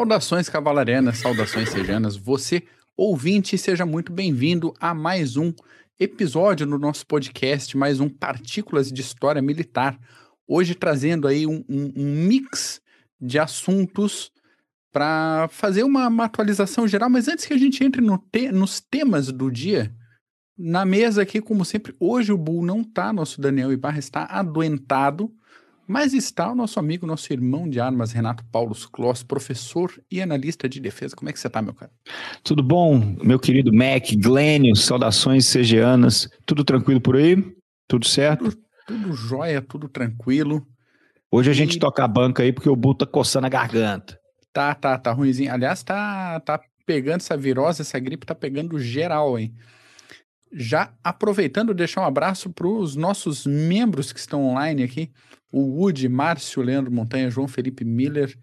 Saudações cavalarianas, saudações sejanas. Você, ouvinte, seja muito bem-vindo a mais um episódio no nosso podcast, mais um Partículas de História Militar. Hoje trazendo aí um, um, um mix de assuntos para fazer uma, uma, atualização geral, mas antes que a gente entre no te nos temas do dia, na mesa aqui, como sempre, hoje o Bull não tá, nosso Daniel Ibarra está adoentado, mas está o nosso amigo, nosso irmão de armas, Renato Paulo Kloss, professor e analista de defesa. Como é que você está, meu cara? Tudo bom, meu querido Mac, Glênio, saudações CGanas. Tudo tranquilo por aí? Tudo certo? Tudo, tudo jóia, tudo tranquilo. Hoje a e... gente toca a banca aí porque o Bull tá coçando a garganta. Tá, tá, tá ruimzinho. Aliás, tá, tá pegando essa virose, essa gripe tá pegando geral, hein? Já aproveitando, deixar um abraço para os nossos membros que estão online aqui o Wood, Márcio Leandro Montanha, João Felipe Miller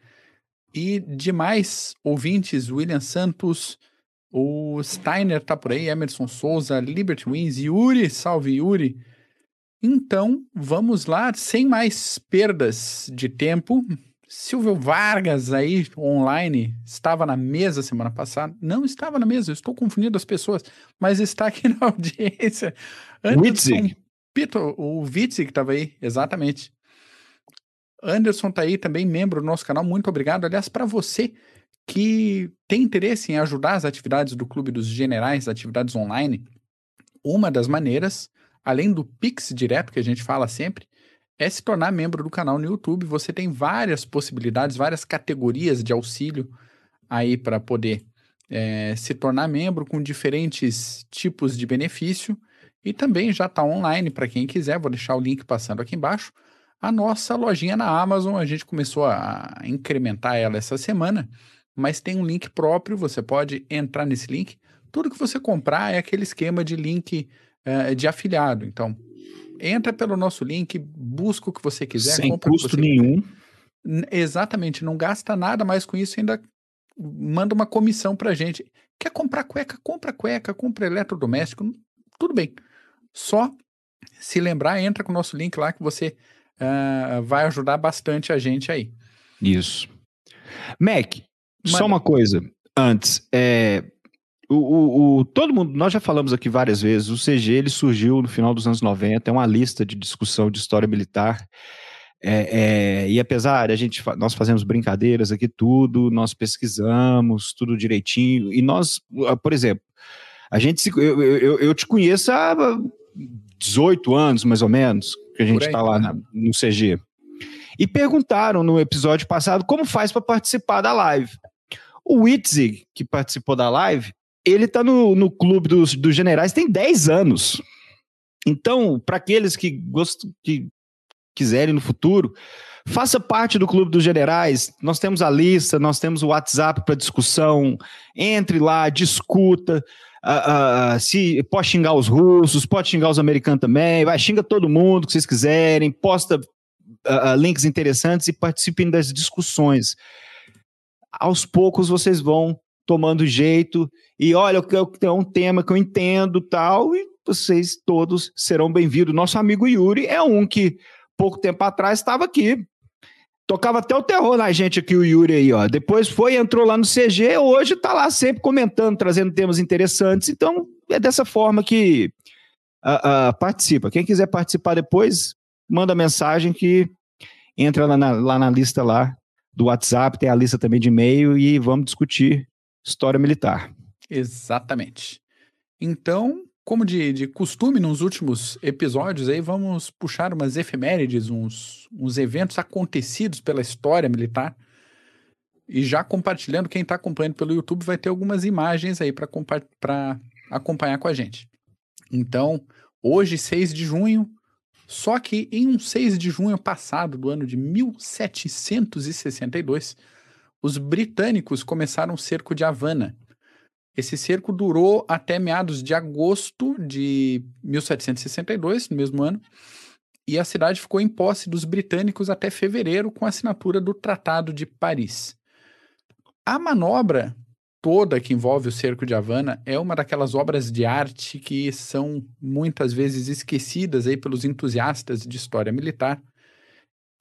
e demais ouvintes, William Santos, o Steiner tá por aí, Emerson Souza, Liberty Wins, Yuri, salve Yuri. Então, vamos lá, sem mais perdas de tempo. Silvio Vargas aí online estava na mesa semana passada. Não estava na mesa, eu estou confundindo as pessoas, mas está aqui na audiência. Witzig. Pito, o Witzig que estava aí, exatamente. Anderson tá aí também, membro do nosso canal. Muito obrigado. Aliás, para você que tem interesse em ajudar as atividades do Clube dos Generais, atividades online, uma das maneiras, além do Pix direto que a gente fala sempre, é se tornar membro do canal no YouTube. Você tem várias possibilidades, várias categorias de auxílio aí para poder é, se tornar membro com diferentes tipos de benefício. E também já está online para quem quiser. Vou deixar o link passando aqui embaixo a nossa lojinha na Amazon. A gente começou a incrementar ela essa semana, mas tem um link próprio, você pode entrar nesse link. Tudo que você comprar é aquele esquema de link uh, de afiliado. Então, entra pelo nosso link, busca o que você quiser. Sem custo nenhum. Exatamente, não gasta nada mais com isso, ainda manda uma comissão pra gente. Quer comprar cueca? Compra cueca, compra eletrodoméstico, tudo bem. Só se lembrar, entra com o nosso link lá que você uh, vai ajudar bastante a gente aí. Isso. Mac, só uma coisa antes. É, o, o, o, todo mundo, nós já falamos aqui várias vezes, o CG ele surgiu no final dos anos 90, é uma lista de discussão de história militar. É, é, e apesar de a gente, nós fazemos brincadeiras aqui, tudo, nós pesquisamos tudo direitinho, e nós, ah, por exemplo, a gente, eu, eu, eu te conheço há 18 anos, mais ou menos, que a gente está lá no CG. E perguntaram no episódio passado como faz para participar da live. O Witzig, que participou da live, ele está no, no clube dos, dos generais tem 10 anos. Então, para aqueles que, gostam, que quiserem no futuro, faça parte do Clube dos Generais. Nós temos a lista, nós temos o WhatsApp para discussão. Entre lá, discuta uh, se pode xingar os russos, pode xingar os americanos também, vai, xinga todo mundo que vocês quiserem, posta uh, links interessantes e participem das discussões. Aos poucos vocês vão tomando jeito e olha, é um tema que eu entendo tal, e vocês todos serão bem-vindos. Nosso amigo Yuri é um que pouco tempo atrás estava aqui Tocava até o terror na gente aqui, o Yuri aí, ó. Depois foi, entrou lá no CG, hoje tá lá sempre comentando, trazendo temas interessantes. Então, é dessa forma que uh, uh, participa. Quem quiser participar depois, manda mensagem que entra lá na, lá na lista lá do WhatsApp, tem a lista também de e-mail e vamos discutir história militar. Exatamente. Então, como de, de costume nos últimos episódios, aí vamos puxar umas efemérides, uns, uns eventos acontecidos pela história militar. E já compartilhando, quem está acompanhando pelo YouTube vai ter algumas imagens aí para acompanhar com a gente. Então, hoje, 6 de junho, só que em um 6 de junho passado, do ano de 1762, os britânicos começaram o cerco de Havana esse cerco durou até meados de agosto de 1762, no mesmo ano, e a cidade ficou em posse dos britânicos até fevereiro com a assinatura do Tratado de Paris. A manobra toda que envolve o cerco de Havana é uma daquelas obras de arte que são muitas vezes esquecidas aí pelos entusiastas de história militar.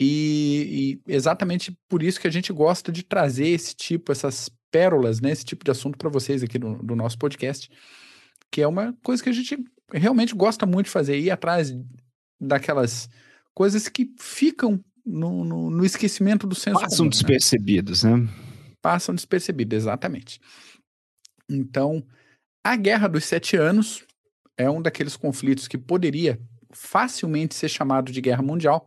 E, e, exatamente por isso que a gente gosta de trazer esse tipo, essas pérolas, né, esse tipo de assunto para vocês aqui do, do, nosso podcast, que é uma coisa que a gente realmente gosta muito de fazer, ir atrás daquelas coisas que ficam no, no, no esquecimento do senso Passam comum, despercebidos, né? né? Passam despercebidos, exatamente. Então, a Guerra dos Sete Anos é um daqueles conflitos que poderia facilmente ser chamado de Guerra Mundial,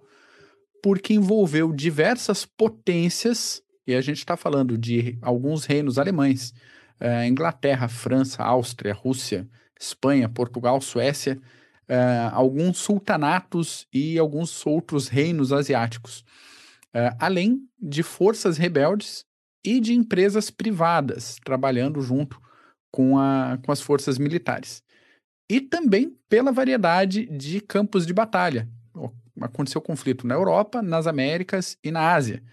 porque envolveu diversas potências, e a gente está falando de alguns reinos alemães, uh, Inglaterra, França, Áustria, Rússia, Espanha, Portugal, Suécia, uh, alguns sultanatos e alguns outros reinos asiáticos, uh, além de forças rebeldes e de empresas privadas trabalhando junto com, a, com as forças militares. E também pela variedade de campos de batalha, aconteceu conflito na Europa, nas Américas e na Ásia.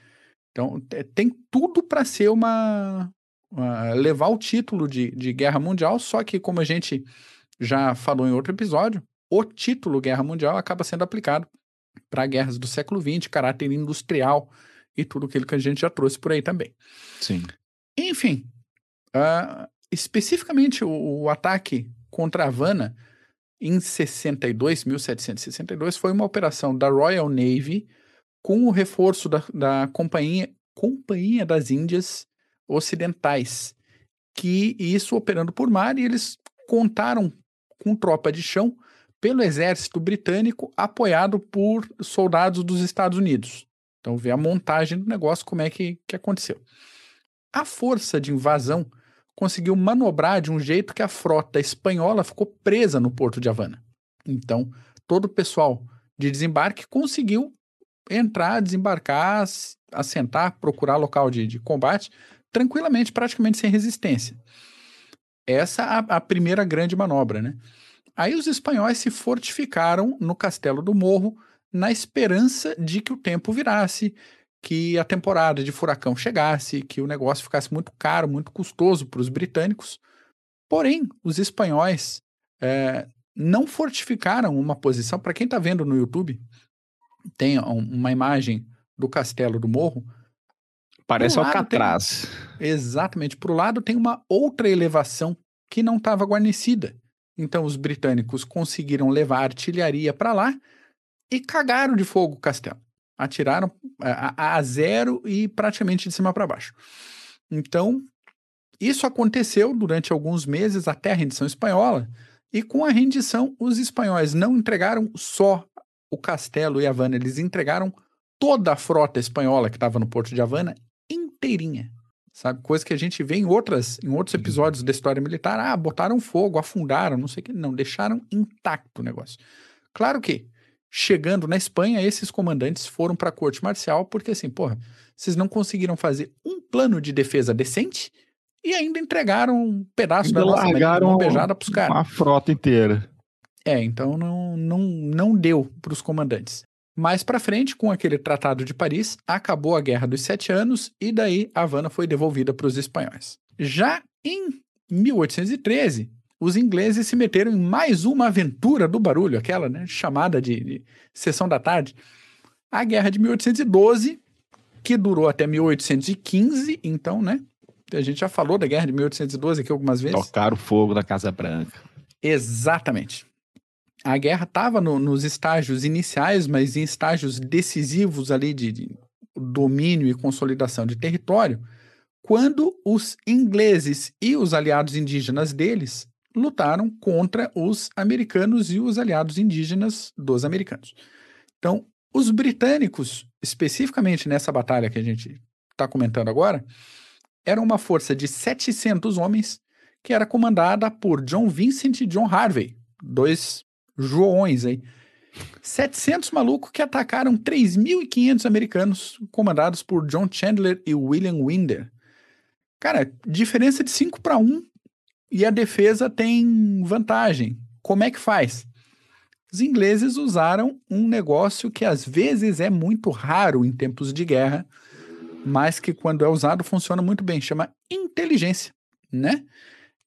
Então, tem tudo para ser uma, uma, levar o título de, de guerra mundial, só que, como a gente já falou em outro episódio, o título Guerra Mundial acaba sendo aplicado para guerras do século XX, caráter industrial e tudo aquilo que a gente já trouxe por aí também. Sim. Enfim, uh, especificamente o, o ataque contra Havana em 62, 1762, foi uma operação da Royal Navy com o reforço da, da Companhia, Companhia das Índias Ocidentais, que isso operando por mar, e eles contaram com tropa de chão pelo exército britânico apoiado por soldados dos Estados Unidos. Então, vê a montagem do negócio, como é que, que aconteceu. A força de invasão conseguiu manobrar de um jeito que a frota espanhola ficou presa no porto de Havana. Então, todo o pessoal de desembarque conseguiu entrar, desembarcar, assentar, procurar local de, de combate tranquilamente, praticamente sem resistência. Essa é a, a primeira grande manobra, né? Aí os espanhóis se fortificaram no Castelo do Morro na esperança de que o tempo virasse, que a temporada de furacão chegasse, que o negócio ficasse muito caro, muito custoso para os britânicos. Porém, os espanhóis é, não fortificaram uma posição. Para quem está vendo no YouTube, tem uma imagem do castelo do morro. Parece Alcatraz. Tem, exatamente. Para o lado tem uma outra elevação que não estava guarnecida. Então os britânicos conseguiram levar artilharia para lá e cagaram de fogo o castelo atiraram é, a, a zero e praticamente de cima para baixo. Então, isso aconteceu durante alguns meses até a rendição espanhola, e com a rendição, os espanhóis não entregaram só o castelo e Havana, eles entregaram toda a frota espanhola que estava no porto de Havana inteirinha. Sabe? Coisa que a gente vê em, outras, em outros episódios da história militar. Ah, botaram fogo, afundaram, não sei o que. Não, deixaram intacto o negócio. Claro que chegando na Espanha, esses comandantes foram para a corte marcial porque assim, porra, vocês não conseguiram fazer um plano de defesa decente e ainda entregaram um pedaço ainda da nossa largaram para os caras. Uma frota inteira. É, então não, não, não deu para os comandantes. Mais para frente, com aquele Tratado de Paris, acabou a Guerra dos Sete Anos e daí Havana foi devolvida para os espanhóis. Já em 1813, os ingleses se meteram em mais uma aventura do barulho, aquela né, chamada de, de Sessão da Tarde. A Guerra de 1812, que durou até 1815, então, né? A gente já falou da Guerra de 1812 aqui algumas vezes. Tocaram fogo da Casa Branca. Exatamente. A guerra estava no, nos estágios iniciais, mas em estágios decisivos ali de, de domínio e consolidação de território, quando os ingleses e os aliados indígenas deles lutaram contra os americanos e os aliados indígenas dos americanos. Então, os britânicos, especificamente nessa batalha que a gente está comentando agora, eram uma força de 700 homens que era comandada por John Vincent e John Harvey, dois joões aí. 700 malucos que atacaram 3.500 americanos comandados por John Chandler e William Winder. Cara, diferença de 5 para 1 e a defesa tem vantagem. Como é que faz? Os ingleses usaram um negócio que às vezes é muito raro em tempos de guerra, mas que quando é usado funciona muito bem, chama inteligência, né?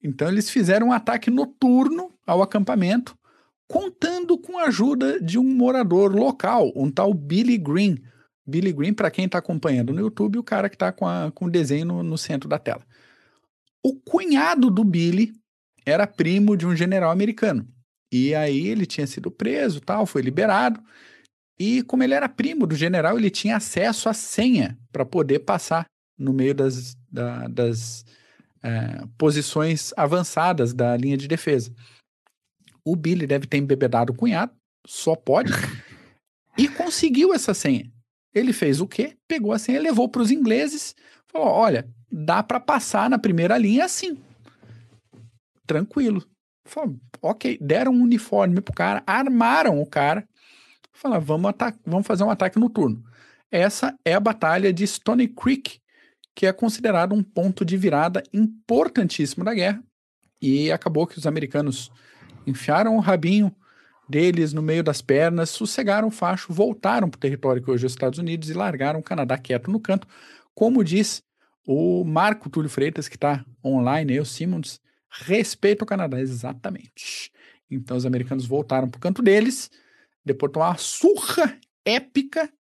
Então eles fizeram um ataque noturno ao acampamento, contando com a ajuda de um morador local, um tal Billy Green. Billy Green, para quem está acompanhando no YouTube, o cara que está com, com o desenho no, no centro da tela. O cunhado do Billy era primo de um general americano. E aí ele tinha sido preso, tal, foi liberado. E como ele era primo do general, ele tinha acesso à senha para poder passar no meio das, da, das é, posições avançadas da linha de defesa. O Billy deve ter embebedado o cunhado, só pode, e conseguiu essa senha. Ele fez o quê? Pegou a senha, levou para os ingleses, falou: olha, dá para passar na primeira linha assim. Tranquilo. Falou, ok, deram um uniforme pro cara, armaram o cara, falaram, vamos, vamos fazer um ataque noturno. Essa é a batalha de Stony Creek, que é considerado um ponto de virada importantíssimo da guerra. E acabou que os americanos enfiaram o rabinho deles no meio das pernas, sossegaram o facho, voltaram para o território que hoje é os Estados Unidos e largaram o Canadá quieto no canto. Como diz o Marco Túlio Freitas, que está online, eu, Simmons, respeito ao Canadá, exatamente. Então os americanos voltaram para o canto deles, depois tomaram uma surra épica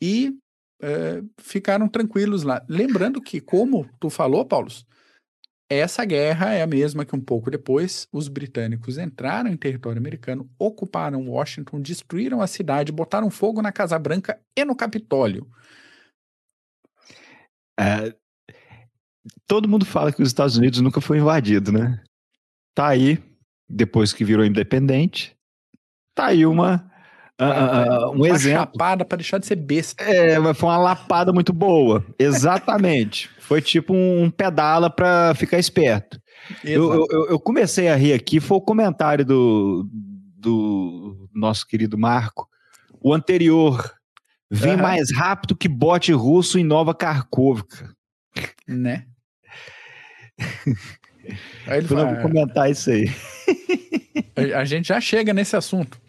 e é, ficaram tranquilos lá. Lembrando que, como tu falou, Paulo, essa guerra é a mesma que um pouco depois os britânicos entraram em território americano, ocuparam Washington, destruíram a cidade, botaram fogo na Casa Branca e no Capitólio. É, todo mundo fala que os Estados Unidos nunca foi invadido, né? Tá aí, depois que virou independente, tá aí uma Uh, um uma exemplo. chapada para deixar de ser besta. É, foi uma lapada muito boa. Exatamente. Foi tipo um pedala para ficar esperto. Eu, eu, eu, comecei a rir aqui, foi o comentário do, do nosso querido Marco. O anterior. Vem uhum. mais rápido que bote russo em Nova Karkovka. Né? Aí ele vou comentar isso aí. A gente já chega nesse assunto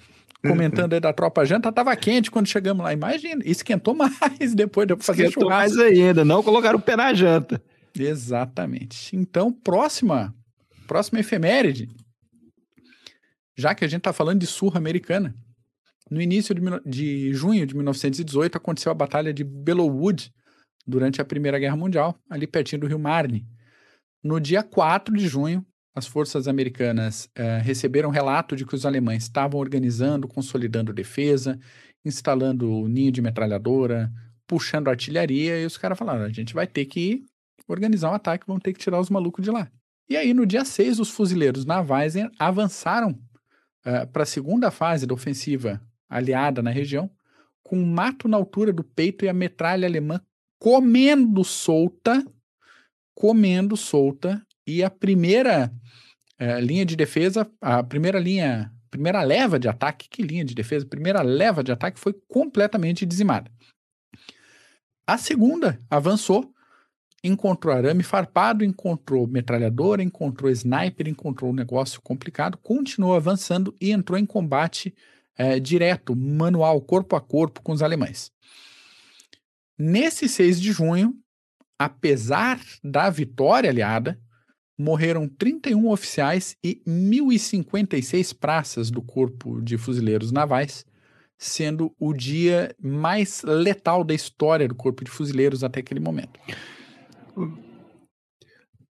comentando aí da tropa janta, tava quente quando chegamos lá. Imagina, esquentou mais depois de fazer esquentou churrasco. mais ainda, não colocaram o pé na janta. Exatamente. Então, próxima, próxima efeméride, já que a gente tá falando de surra americana, no início de, de junho de 1918 aconteceu a Batalha de Bellewood, durante a Primeira Guerra Mundial, ali pertinho do Rio Marne. No dia 4 de junho, as forças americanas uh, receberam relato de que os alemães estavam organizando, consolidando defesa, instalando ninho de metralhadora, puxando artilharia, e os caras falaram: a gente vai ter que organizar um ataque, vamos ter que tirar os malucos de lá. E aí, no dia 6, os fuzileiros navais avançaram uh, para a segunda fase da ofensiva aliada na região, com um mato na altura do peito e a metralha alemã comendo solta, comendo solta, e a primeira é, linha de defesa, a primeira linha, primeira leva de ataque, que linha de defesa? Primeira leva de ataque foi completamente dizimada. A segunda avançou, encontrou arame farpado, encontrou metralhadora, encontrou sniper, encontrou um negócio complicado, continuou avançando e entrou em combate é, direto, manual, corpo a corpo com os alemães. Nesse 6 de junho, apesar da vitória aliada, morreram 31 oficiais e 1.056 praças do Corpo de Fuzileiros Navais, sendo o dia mais letal da história do Corpo de Fuzileiros até aquele momento.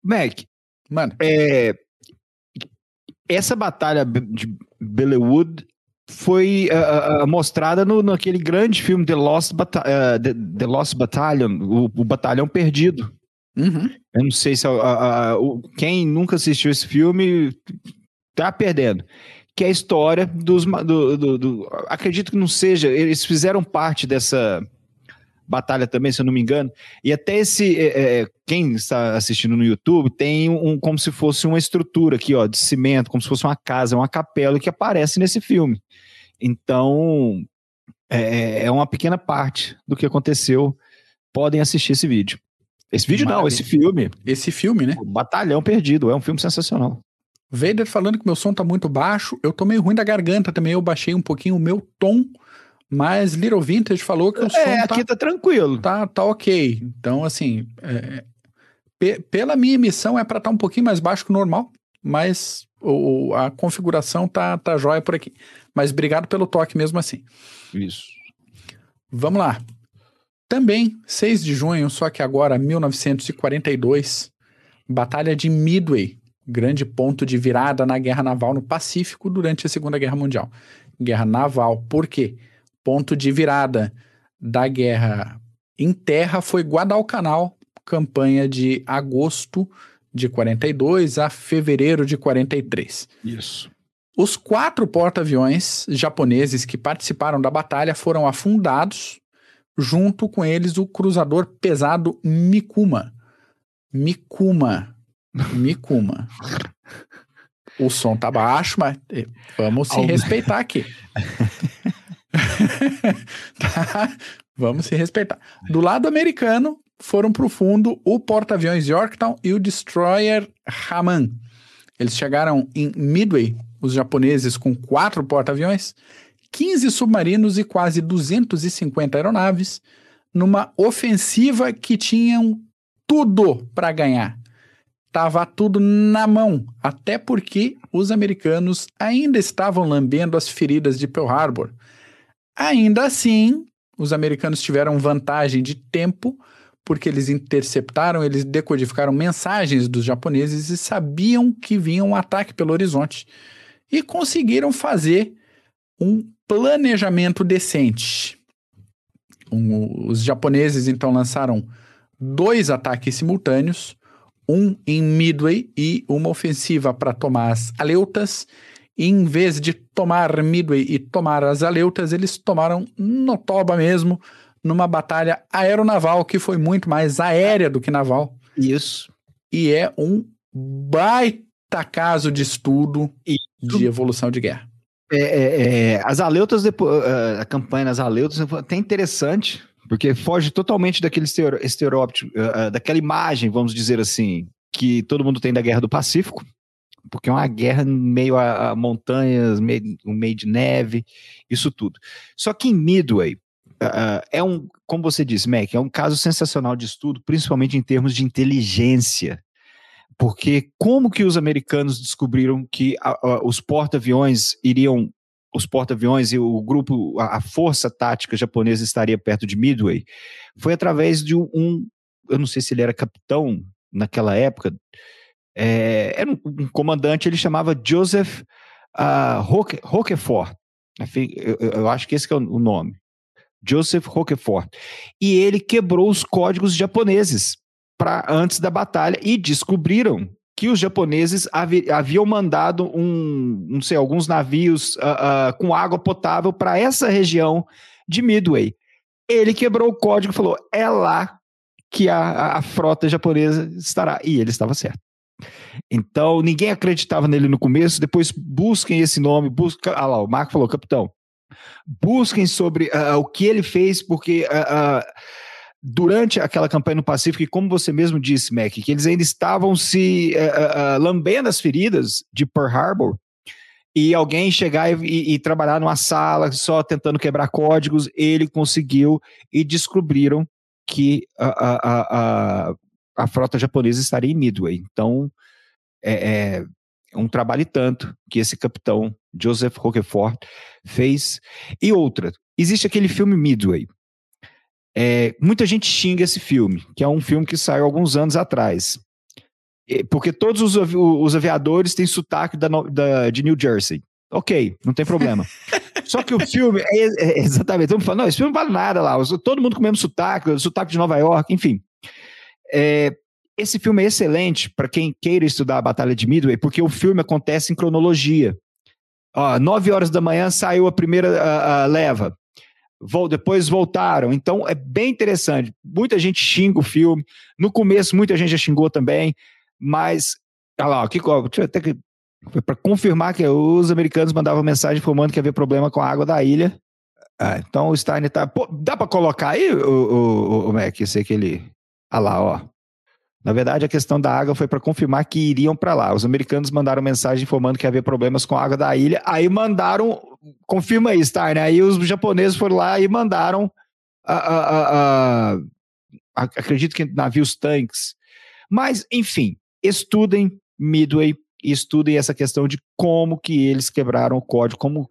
Mac, Mano. É, essa batalha de Bellewood foi uh, uh, mostrada no, naquele grande filme The Lost, Bata uh, The, The, Lost Battalion, o, o Batalhão Perdido, Uhum. Eu não sei se a, a, a, quem nunca assistiu esse filme tá perdendo. Que é a história dos. Do, do, do, acredito que não seja. Eles fizeram parte dessa batalha também, se eu não me engano. E até esse. É, é, quem está assistindo no YouTube tem um como se fosse uma estrutura aqui, ó, de cimento, como se fosse uma casa, uma capela que aparece nesse filme. Então, é, é uma pequena parte do que aconteceu. Podem assistir esse vídeo. Esse vídeo Maravilha. não, esse filme. Esse filme, né? O Batalhão Perdido, é um filme sensacional. Vader falando que meu som tá muito baixo, eu tô meio ruim da garganta também, eu baixei um pouquinho o meu tom, mas Little Vintage falou que o é, som É, aqui tá, tá tranquilo. Tá, tá ok. Então, assim, é, pela minha emissão é para estar tá um pouquinho mais baixo que o normal, mas o, a configuração tá, tá jóia por aqui. Mas obrigado pelo toque mesmo assim. Isso. Vamos lá. Também, 6 de junho, só que agora 1942, Batalha de Midway, grande ponto de virada na guerra naval no Pacífico durante a Segunda Guerra Mundial. Guerra naval, por quê? Ponto de virada da guerra em terra foi Guadalcanal, campanha de agosto de 42 a fevereiro de 43. Isso. Os quatro porta-aviões japoneses que participaram da batalha foram afundados, junto com eles o cruzador pesado Mikuma. Mikuma. Mikuma. O som tá baixo, mas eh, vamos se respeitar aqui. tá? Vamos se respeitar. Do lado americano, foram para o fundo o porta-aviões Yorktown e o destroyer Haman. Eles chegaram em Midway, os japoneses com quatro porta-aviões, 15 submarinos e quase 250 aeronaves, numa ofensiva que tinham tudo para ganhar. Tava tudo na mão, até porque os americanos ainda estavam lambendo as feridas de Pearl Harbor. Ainda assim, os americanos tiveram vantagem de tempo, porque eles interceptaram, eles decodificaram mensagens dos japoneses e sabiam que vinha um ataque pelo horizonte. E conseguiram fazer um planejamento decente. Um, os japoneses então lançaram dois ataques simultâneos, um em Midway e uma ofensiva para tomar as Aleutas. E em vez de tomar Midway e tomar as Aleutas, eles tomaram Notoba mesmo, numa batalha aeronaval que foi muito mais aérea do que naval. Isso. E é um baita caso de estudo Isso. de evolução de guerra. É, é, é, as Aleutas, depois, a campanha nas Aleutas, é até interessante, porque foge totalmente daquele estereótipo, uh, daquela imagem, vamos dizer assim, que todo mundo tem da Guerra do Pacífico, porque é uma guerra meio a, a montanhas, meio, meio de neve, isso tudo. Só que em Midway, uh, é um, como você disse, Mac, é um caso sensacional de estudo, principalmente em termos de inteligência. Porque como que os americanos descobriram que os porta-aviões iriam os porta-aviões e o grupo, a, força tática japonesa estaria perto de Midway, foi através de um, eu não sei se ele era capitão naquela época, é, era um, um, comandante, ele chamava Joseph uh, Roque, Roquefort, eu, eu, acho que esse que é o nome, Joseph Roquefort, e ele quebrou os códigos japoneses para antes da batalha e descobriram que os japoneses havi, haviam mandado um, não sei, alguns navios uh, uh, com água potável para essa região de Midway. Ele quebrou o código e falou: é lá que a, a frota japonesa estará. E ele estava certo. Então, ninguém acreditava nele no começo. Depois, busquem esse nome. Busca, ah lá, o Marco falou, capitão. Busquem sobre uh, o que ele fez, porque durante aquela campanha no Pacífico, e como você mesmo disse, Mac, que eles ainda estavam se uh, uh, lambendo as feridas de Pearl Harbor, e alguém chegar e, e, trabalhar numa sala só tentando quebrar códigos, ele conseguiu e descobriram que a, a, a, a frota japonesa estaria em Midway. Então, é, é um trabalho tanto que esse capitão Joseph Roquefort fez. E outra, existe aquele filme Midway, é, muita gente xinga esse filme, que é um filme que saiu alguns anos atrás. Porque todos os, os aviadores têm sotaque da, da, de New Jersey. Ok, não tem problema. Só que o filme, é, é, exatamente, estamos falando, não, esse filme não vale nada lá, todo mundo com o mesmo sotaque, sotaque de Nova York, enfim. É, esse filme é excelente para quem queira estudar a Batalha de Midway, porque o filme acontece em cronologia. Ó, nove horas da manhã saiu a primeira a, a leva depois voltaram. Então é bem interessante. Muita gente xinga o filme. No começo, muita gente já xingou também. Mas, olha lá, aqui, até que foi para confirmar que os americanos mandavam mensagem informando que havia problema com a água da ilha. Ah, então o Steiner tá. Pô, dá para colocar aí o, o, o Mac, esse aquele. Olha lá, ó. Na verdade, a questão da água foi para confirmar que iriam para lá. Os americanos mandaram mensagem informando que havia problemas com a água da ilha. Aí mandaram, confirma aí, Steiner. Aí os japoneses foram lá e mandaram, a, a, a, acredito que navios tanques. Mas, enfim, estudem Midway estudem essa questão de como que eles quebraram o código, como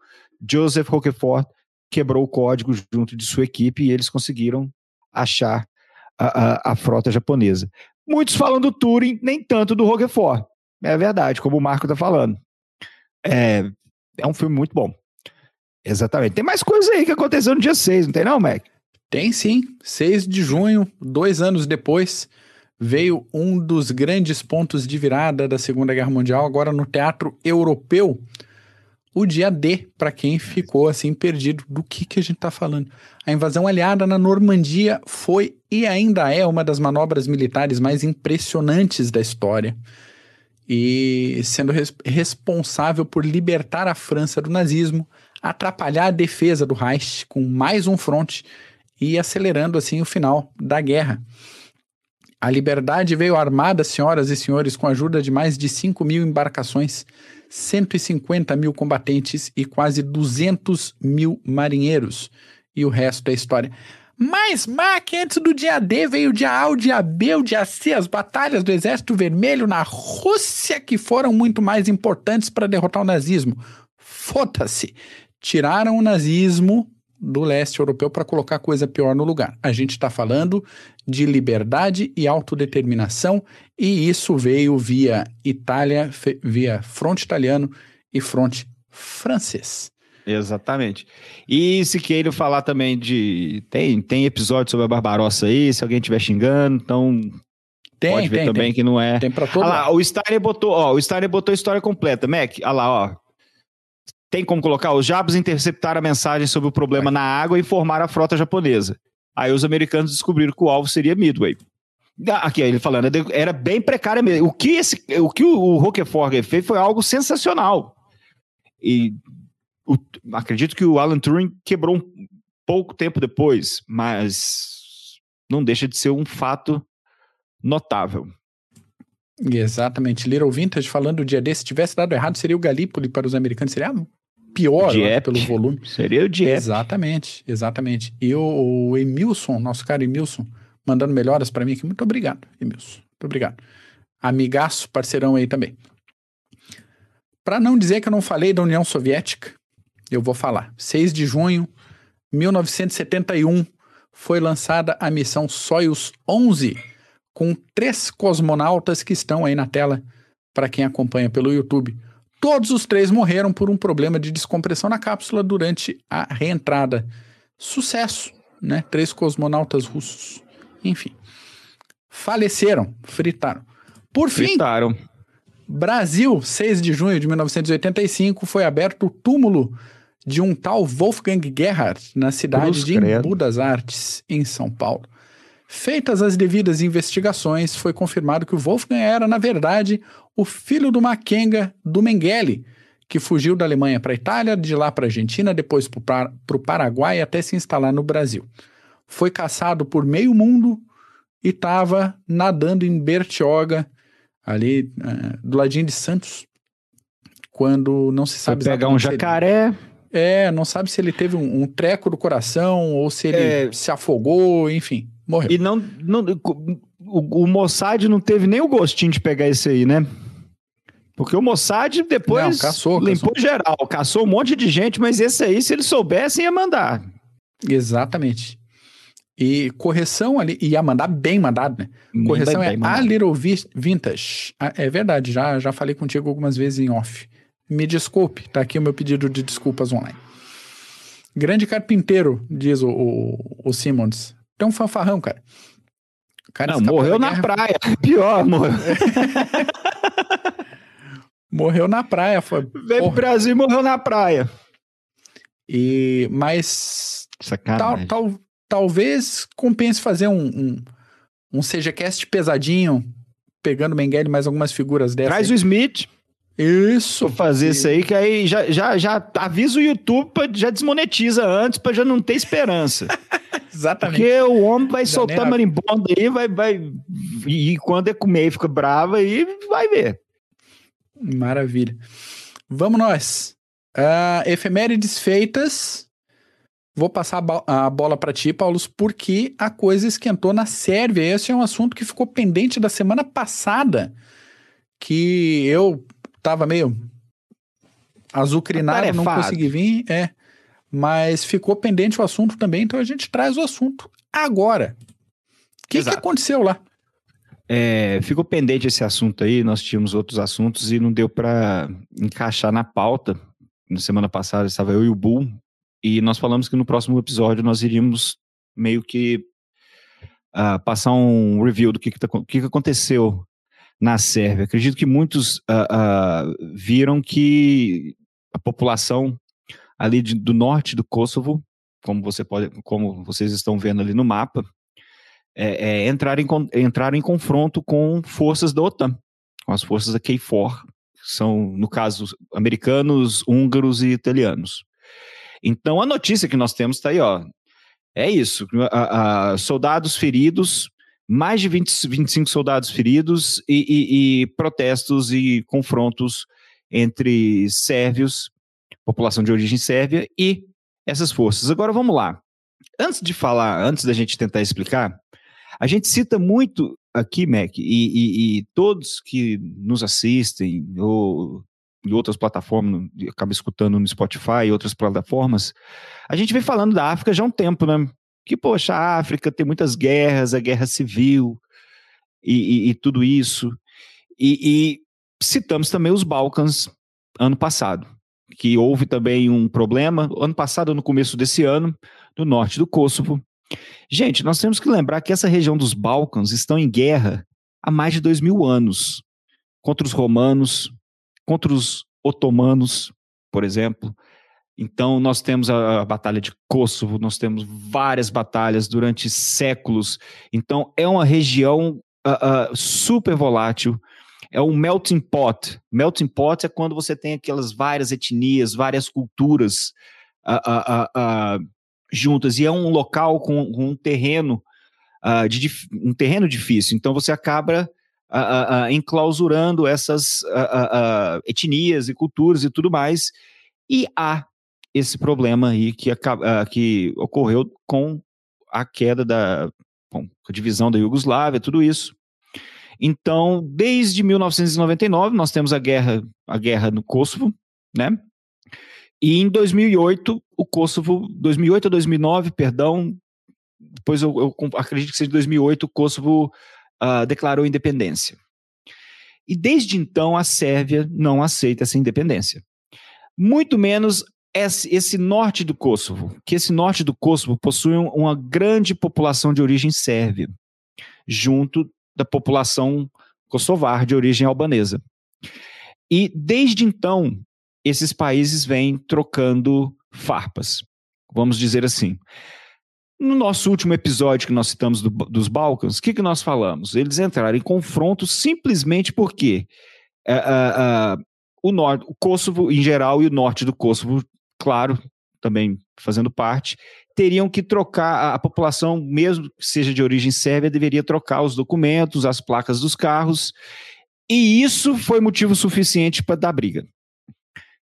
Joseph Roquefort quebrou o código junto de sua equipe e eles conseguiram achar a, a, a frota japonesa. Muitos falam do Turing, nem tanto do Roquefort. É verdade, como o Marco está falando. É, é um filme muito bom. Exatamente. Tem mais coisa aí que aconteceu no dia 6, não tem não, Mac? Tem sim. 6 de junho, dois anos depois, veio um dos grandes pontos de virada da Segunda Guerra Mundial, agora no teatro europeu. O dia D, para quem ficou assim perdido do que, que a gente está falando. A invasão aliada na Normandia foi e ainda é uma das manobras militares mais impressionantes da história. E sendo res responsável por libertar a França do nazismo, atrapalhar a defesa do Reich com mais um fronte e acelerando assim o final da guerra. A liberdade veio armada, senhoras e senhores, com a ajuda de mais de 5 mil embarcações, 150 mil combatentes e quase 200 mil marinheiros e o resto é história. Mas, Mac, antes do dia D veio o dia A, o dia B, o dia C, as batalhas do Exército Vermelho na Rússia que foram muito mais importantes para derrotar o nazismo. Foda-se. Tiraram o nazismo do leste europeu para colocar coisa pior no lugar. A gente está falando de liberdade e autodeterminação, e isso veio via Itália, via fronte italiano e fronte francês. Exatamente. E se queira falar também de. Tem, tem episódio sobre a Barbarossa aí, se alguém estiver xingando, então. Tem, pode ver tem, também tem. que não é. Tem pra todo. Ah lá, o Steiner botou, ó, o Steiner botou a história completa. Mac, olha lá, ó. Tem como colocar? Os Jabos interceptaram a mensagem sobre o problema na água e informaram a frota japonesa. Aí os americanos descobriram que o alvo seria Midway. Ah, aqui, ele falando, era bem precário mesmo. O que, esse, o, que o Roquefort fez foi algo sensacional. E o, acredito que o Alan Turing quebrou um pouco tempo depois, mas não deixa de ser um fato notável. Exatamente. Little Vintage falando o dia desse, se tivesse dado errado, seria o Galípoli para os americanos, seria pior pelo volume. Seria o Dieppe. Exatamente, exatamente. E o, o Emilson, nosso cara Emilson, mandando melhoras para mim aqui. Muito obrigado, Emilson. Muito obrigado. Amigaço, parceirão aí também. Para não dizer que eu não falei da União Soviética, eu vou falar. 6 de junho 1971 foi lançada a missão Soyuz 11, com três cosmonautas que estão aí na tela para quem acompanha pelo YouTube. Todos os três morreram por um problema de descompressão na cápsula durante a reentrada. Sucesso, né? Três cosmonautas russos. Enfim. Faleceram, fritaram. Por fim, fritaram. Brasil, 6 de junho de 1985, foi aberto o túmulo de um tal Wolfgang Gerhard na cidade Cruz de Embu das Artes, em São Paulo. Feitas as devidas investigações, foi confirmado que o Wolfgang era, na verdade, o filho do Mackenga do Mengele, que fugiu da Alemanha para a Itália, de lá para a Argentina, depois para o Paraguai até se instalar no Brasil. Foi caçado por meio mundo e estava nadando em Bertioga, ali uh, do ladinho de Santos, quando não se sabe Foi pegar um jacaré. É, não sabe se ele teve um, um treco do coração ou se ele é... se afogou, enfim, morreu. E não, não o, o Mossad não teve nem o gostinho de pegar esse aí, né? Porque o Mossad depois não, caçou, limpou caçou. geral, caçou um monte de gente, mas esse aí, se eles soubessem, ia mandar. Exatamente. E correção ali, ia mandar bem mandado, né? Correção é a Little Vintage. Ah, é verdade, já, já falei contigo algumas vezes em off. Me desculpe, tá aqui o meu pedido de desculpas online. Grande carpinteiro, diz o, o, o Simmons. Tem um fanfarrão, cara. cara Não, morreu na praia. Pior, morreu. morreu na praia. Foi, Veio pro Brasil e morreu na praia. E, mas. Tal, tal, talvez compense fazer um, um, um CGCast pesadinho, pegando Mengele mais algumas figuras dessas. Traz aí. o Smith. Isso. Vou fazer isso aí, que aí já, já, já avisa o YouTube, pra, já desmonetiza antes, para já não ter esperança. Exatamente. Porque o homem vai soltar Janeiro. marimbondo aí, vai, vai. E quando é comer fica bravo aí, vai ver. Maravilha. Vamos nós. Uh, efemérides feitas. Vou passar a bola para ti, Paulo, porque a coisa esquentou na Sérvia. Esse é um assunto que ficou pendente da semana passada, que eu tava meio azucrinado, não consegui vir, é. Mas ficou pendente o assunto também, então a gente traz o assunto agora. que, que aconteceu lá? É, ficou pendente esse assunto aí, nós tínhamos outros assuntos e não deu para encaixar na pauta. Na semana passada estava eu e o Bull, e nós falamos que no próximo episódio nós iríamos meio que uh, passar um review do que, que, tá, que, que aconteceu na Sérvia. Acredito que muitos uh, uh, viram que a população ali de, do norte do Kosovo, como você pode, como vocês estão vendo ali no mapa, é, é, entraram, em, entraram em confronto com forças da OTAN, com as forças da KFOR, que são, no caso, americanos, húngaros e italianos. Então, a notícia que nós temos está aí, ó. É isso: a, a, soldados feridos, mais de 20, 25 soldados feridos e, e, e protestos e confrontos entre sérvios, população de origem sérvia e essas forças. Agora vamos lá. Antes de falar, antes da gente tentar explicar, a gente cita muito aqui, Mac, e, e, e todos que nos assistem ou em outras plataformas, acaba escutando no Spotify e outras plataformas, a gente vem falando da África já há um tempo, né? Que, poxa, a África tem muitas guerras, a guerra civil e, e, e tudo isso. E, citamos também os Balcãs ano passado, que houve também um problema, ano passado, no começo desse ano, no norte do Kosovo. Gente, nós temos que lembrar que essa região dos Balcãs estão em guerra há mais de dois mil anos contra os romanos, contra os otomanos, por exemplo. Então, nós temos a, a, Batalha de Kosovo, nós temos várias batalhas durante séculos. Então, é uma região uh, uh, super volátil. É um melting pot. Melting pot é quando você tem aquelas várias etnias, várias culturas uh, juntas. E é um local com, com um terreno de, um terreno difícil. Então, você acaba enclausurando essas etnias e culturas e tudo mais. E há esse problema aí que, que ocorreu com a queda da bom, a divisão da Iugoslávia, tudo isso. Então, desde 1999, nós temos a guerra, a guerra no Kosovo, né? E em 2008, o Kosovo, 2008 a 2009, perdão, depois eu, eu acredito que seja 2008, o Kosovo uh, declarou independência. E desde então a Sérvia não aceita essa independência. Muito menos esse, esse norte do Kosovo, que esse norte do Kosovo possui uma grande população de origem sérvia, junto da população kosovar de origem albanesa. E desde então, esses países vêm trocando farpas, vamos dizer assim. No nosso último episódio que nós citamos do, dos Balcãs, o que, que nós falamos? Eles entraram em confronto simplesmente porque uh, uh, uh, o, norte, o Kosovo em geral e o norte do Kosovo, claro, também fazendo parte, teriam que trocar, a, população, mesmo que seja de origem sérvia, deveria trocar os documentos, as placas dos carros, e isso foi motivo suficiente para dar briga.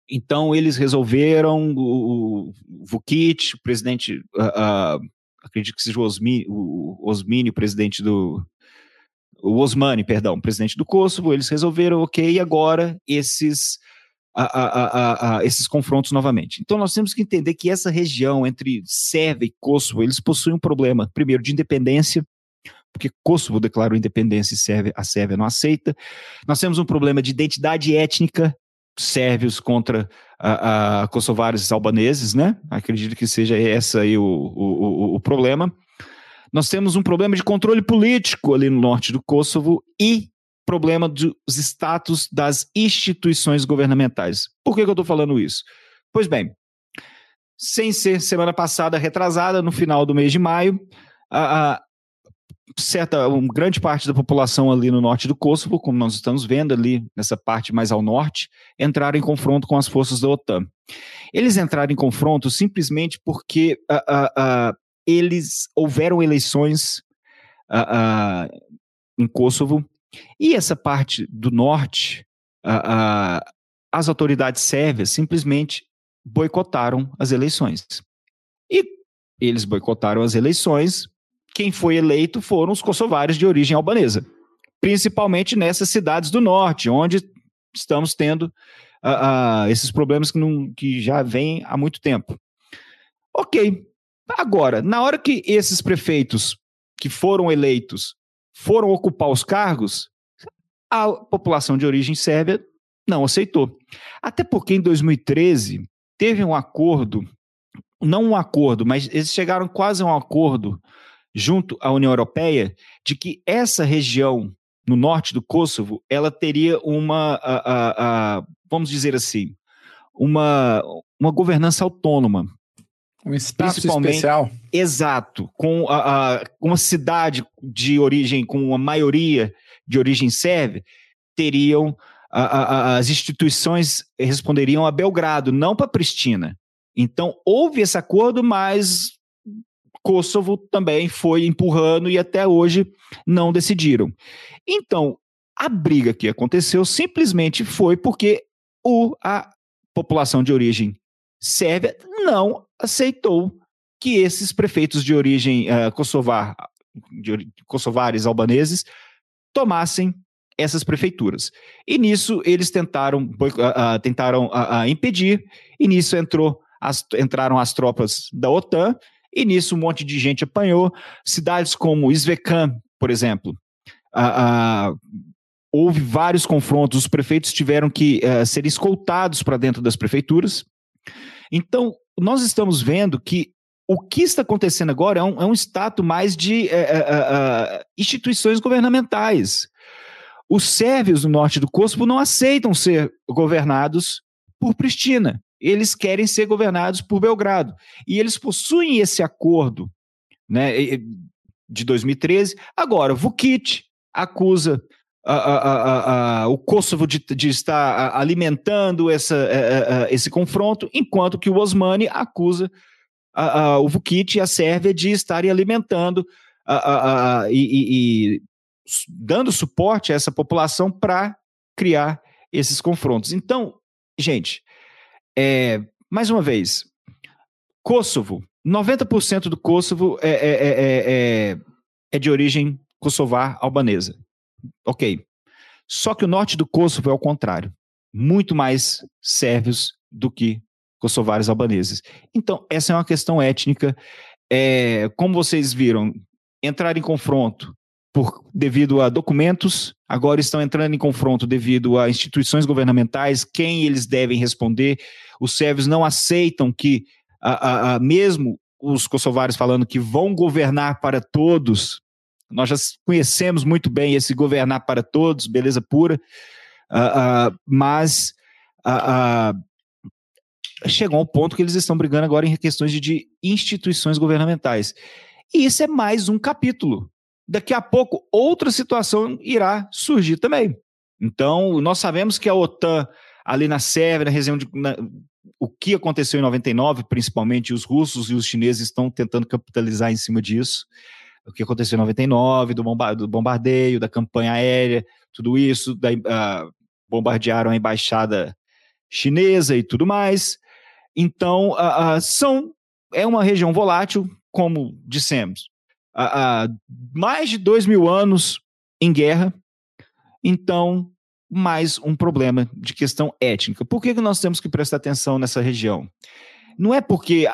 Então eles resolveram, o, o Vukic, o presidente uh, uh, acredito que seja o Osmini, o Osmini, o presidente do. O Osmani, perdão, presidente do Kosovo, eles resolveram, ok, agora esses, a, a, a, esses confrontos novamente. Então nós temos que entender que essa região entre Sérvia e Kosovo, eles possuem um problema, primeiro, de independência, porque Kosovo declarou independência e Sérvia, a Sérvia não aceita. Nós temos um problema de identidade étnica, sérvios contra a, a kosovares albaneses, né? Acredito que seja esse aí o, o, o, o problema. Nós temos um problema de controle político ali no norte do Kosovo e problema dos status das instituições governamentais. Por que, que eu estou falando isso? Pois bem, sem ser semana passada retrasada, no final do mês de maio, a, certa, uma grande parte da população ali no norte do Kosovo, como nós estamos vendo ali nessa parte mais ao norte, entraram em confronto com as forças da OTAN. Eles entraram em confronto simplesmente porque eles houveram eleições em Kosovo e essa parte do norte, as autoridades sérvias simplesmente boicotaram as eleições. E eles boicotaram as eleições quem foi eleito foram os kosovares de origem albanesa, principalmente nessas cidades do norte, onde estamos tendo esses problemas que, não, que já vêm há muito tempo. Ok. Agora, na hora que esses prefeitos que foram eleitos foram ocupar os cargos, a população de origem sérvia não aceitou. Até porque em 2013 teve um acordo, não um acordo, mas eles chegaram quase a um acordo junto à União Europeia de que essa região no norte do Kosovo ela teria uma, a, a, a, vamos dizer assim, uma, uma governança autônoma. Um status especial. Exato. Com a, a, uma cidade de origem, com uma maioria de origem sérvia, teriam a, as instituições responderiam a Belgrado, não para Pristina. Então, houve esse acordo, mas Kosovo também foi empurrando e até hoje não decidiram. Então, a briga que aconteceu simplesmente foi porque o, a população de origem sérvia não aceitou que esses prefeitos de origem uh, kosovar, de, kosovares albaneses tomassem essas prefeituras. E nisso eles tentaram, uh, uh, tentaram impedir, e nisso entrou as, entraram as tropas da OTAN, e nisso um monte de gente apanhou. Cidades como Svekan, por exemplo, houve vários confrontos, os prefeitos tiveram que ser escoltados para dentro das prefeituras. Então, nós estamos vendo que o que está acontecendo agora é um, é um status mais de é, é, instituições governamentais. Os sérvios no norte do Kosovo não aceitam ser governados por Pristina. Eles querem ser governados por Belgrado. E eles possuem esse acordo né, de 2013. Agora, Vukic acusa o Kosovo de, de estar alimentando essa, a, a, esse confronto, enquanto que o Osmani acusa o Vukic e a Sérvia de estarem alimentando e, e, dando suporte a essa população para criar esses confrontos. Então, gente, é, mais uma vez, Kosovo, 90% do Kosovo é, é, é, é de origem kosovar albanesa. Ok. Só que o norte do Kosovo é o contrário. Muito mais sérvios do que kosovares albaneses. Então, essa é uma questão étnica. É, como vocês viram, entrar em confronto por, devido a documentos, agora estão entrando em confronto devido a instituições governamentais, quem eles devem responder. Os sérvios não aceitam que, a, a, a, mesmo os kosovares falando que vão governar para todos, nós já conhecemos muito bem esse governar para todos, beleza pura, uh, uh, mas uh, chegou ao ponto que eles estão brigando agora em questões de, de instituições governamentais. E isso é mais um capítulo. Daqui a pouco, outra situação irá surgir também. Então, nós sabemos que a OTAN, ali na Sérvia, na região de. Na, o que aconteceu em 99, principalmente os russos e os chineses estão tentando capitalizar em cima disso o que aconteceu em 99, do, bomba do bombardeio, da campanha aérea, tudo isso, da, uh, bombardearam a embaixada chinesa e tudo mais. Então, uh, uh, são, é uma região volátil, como dissemos. mais de dois mil anos em guerra, então, mais um problema de questão étnica. Por que, que nós temos que prestar atenção nessa região? Não é porque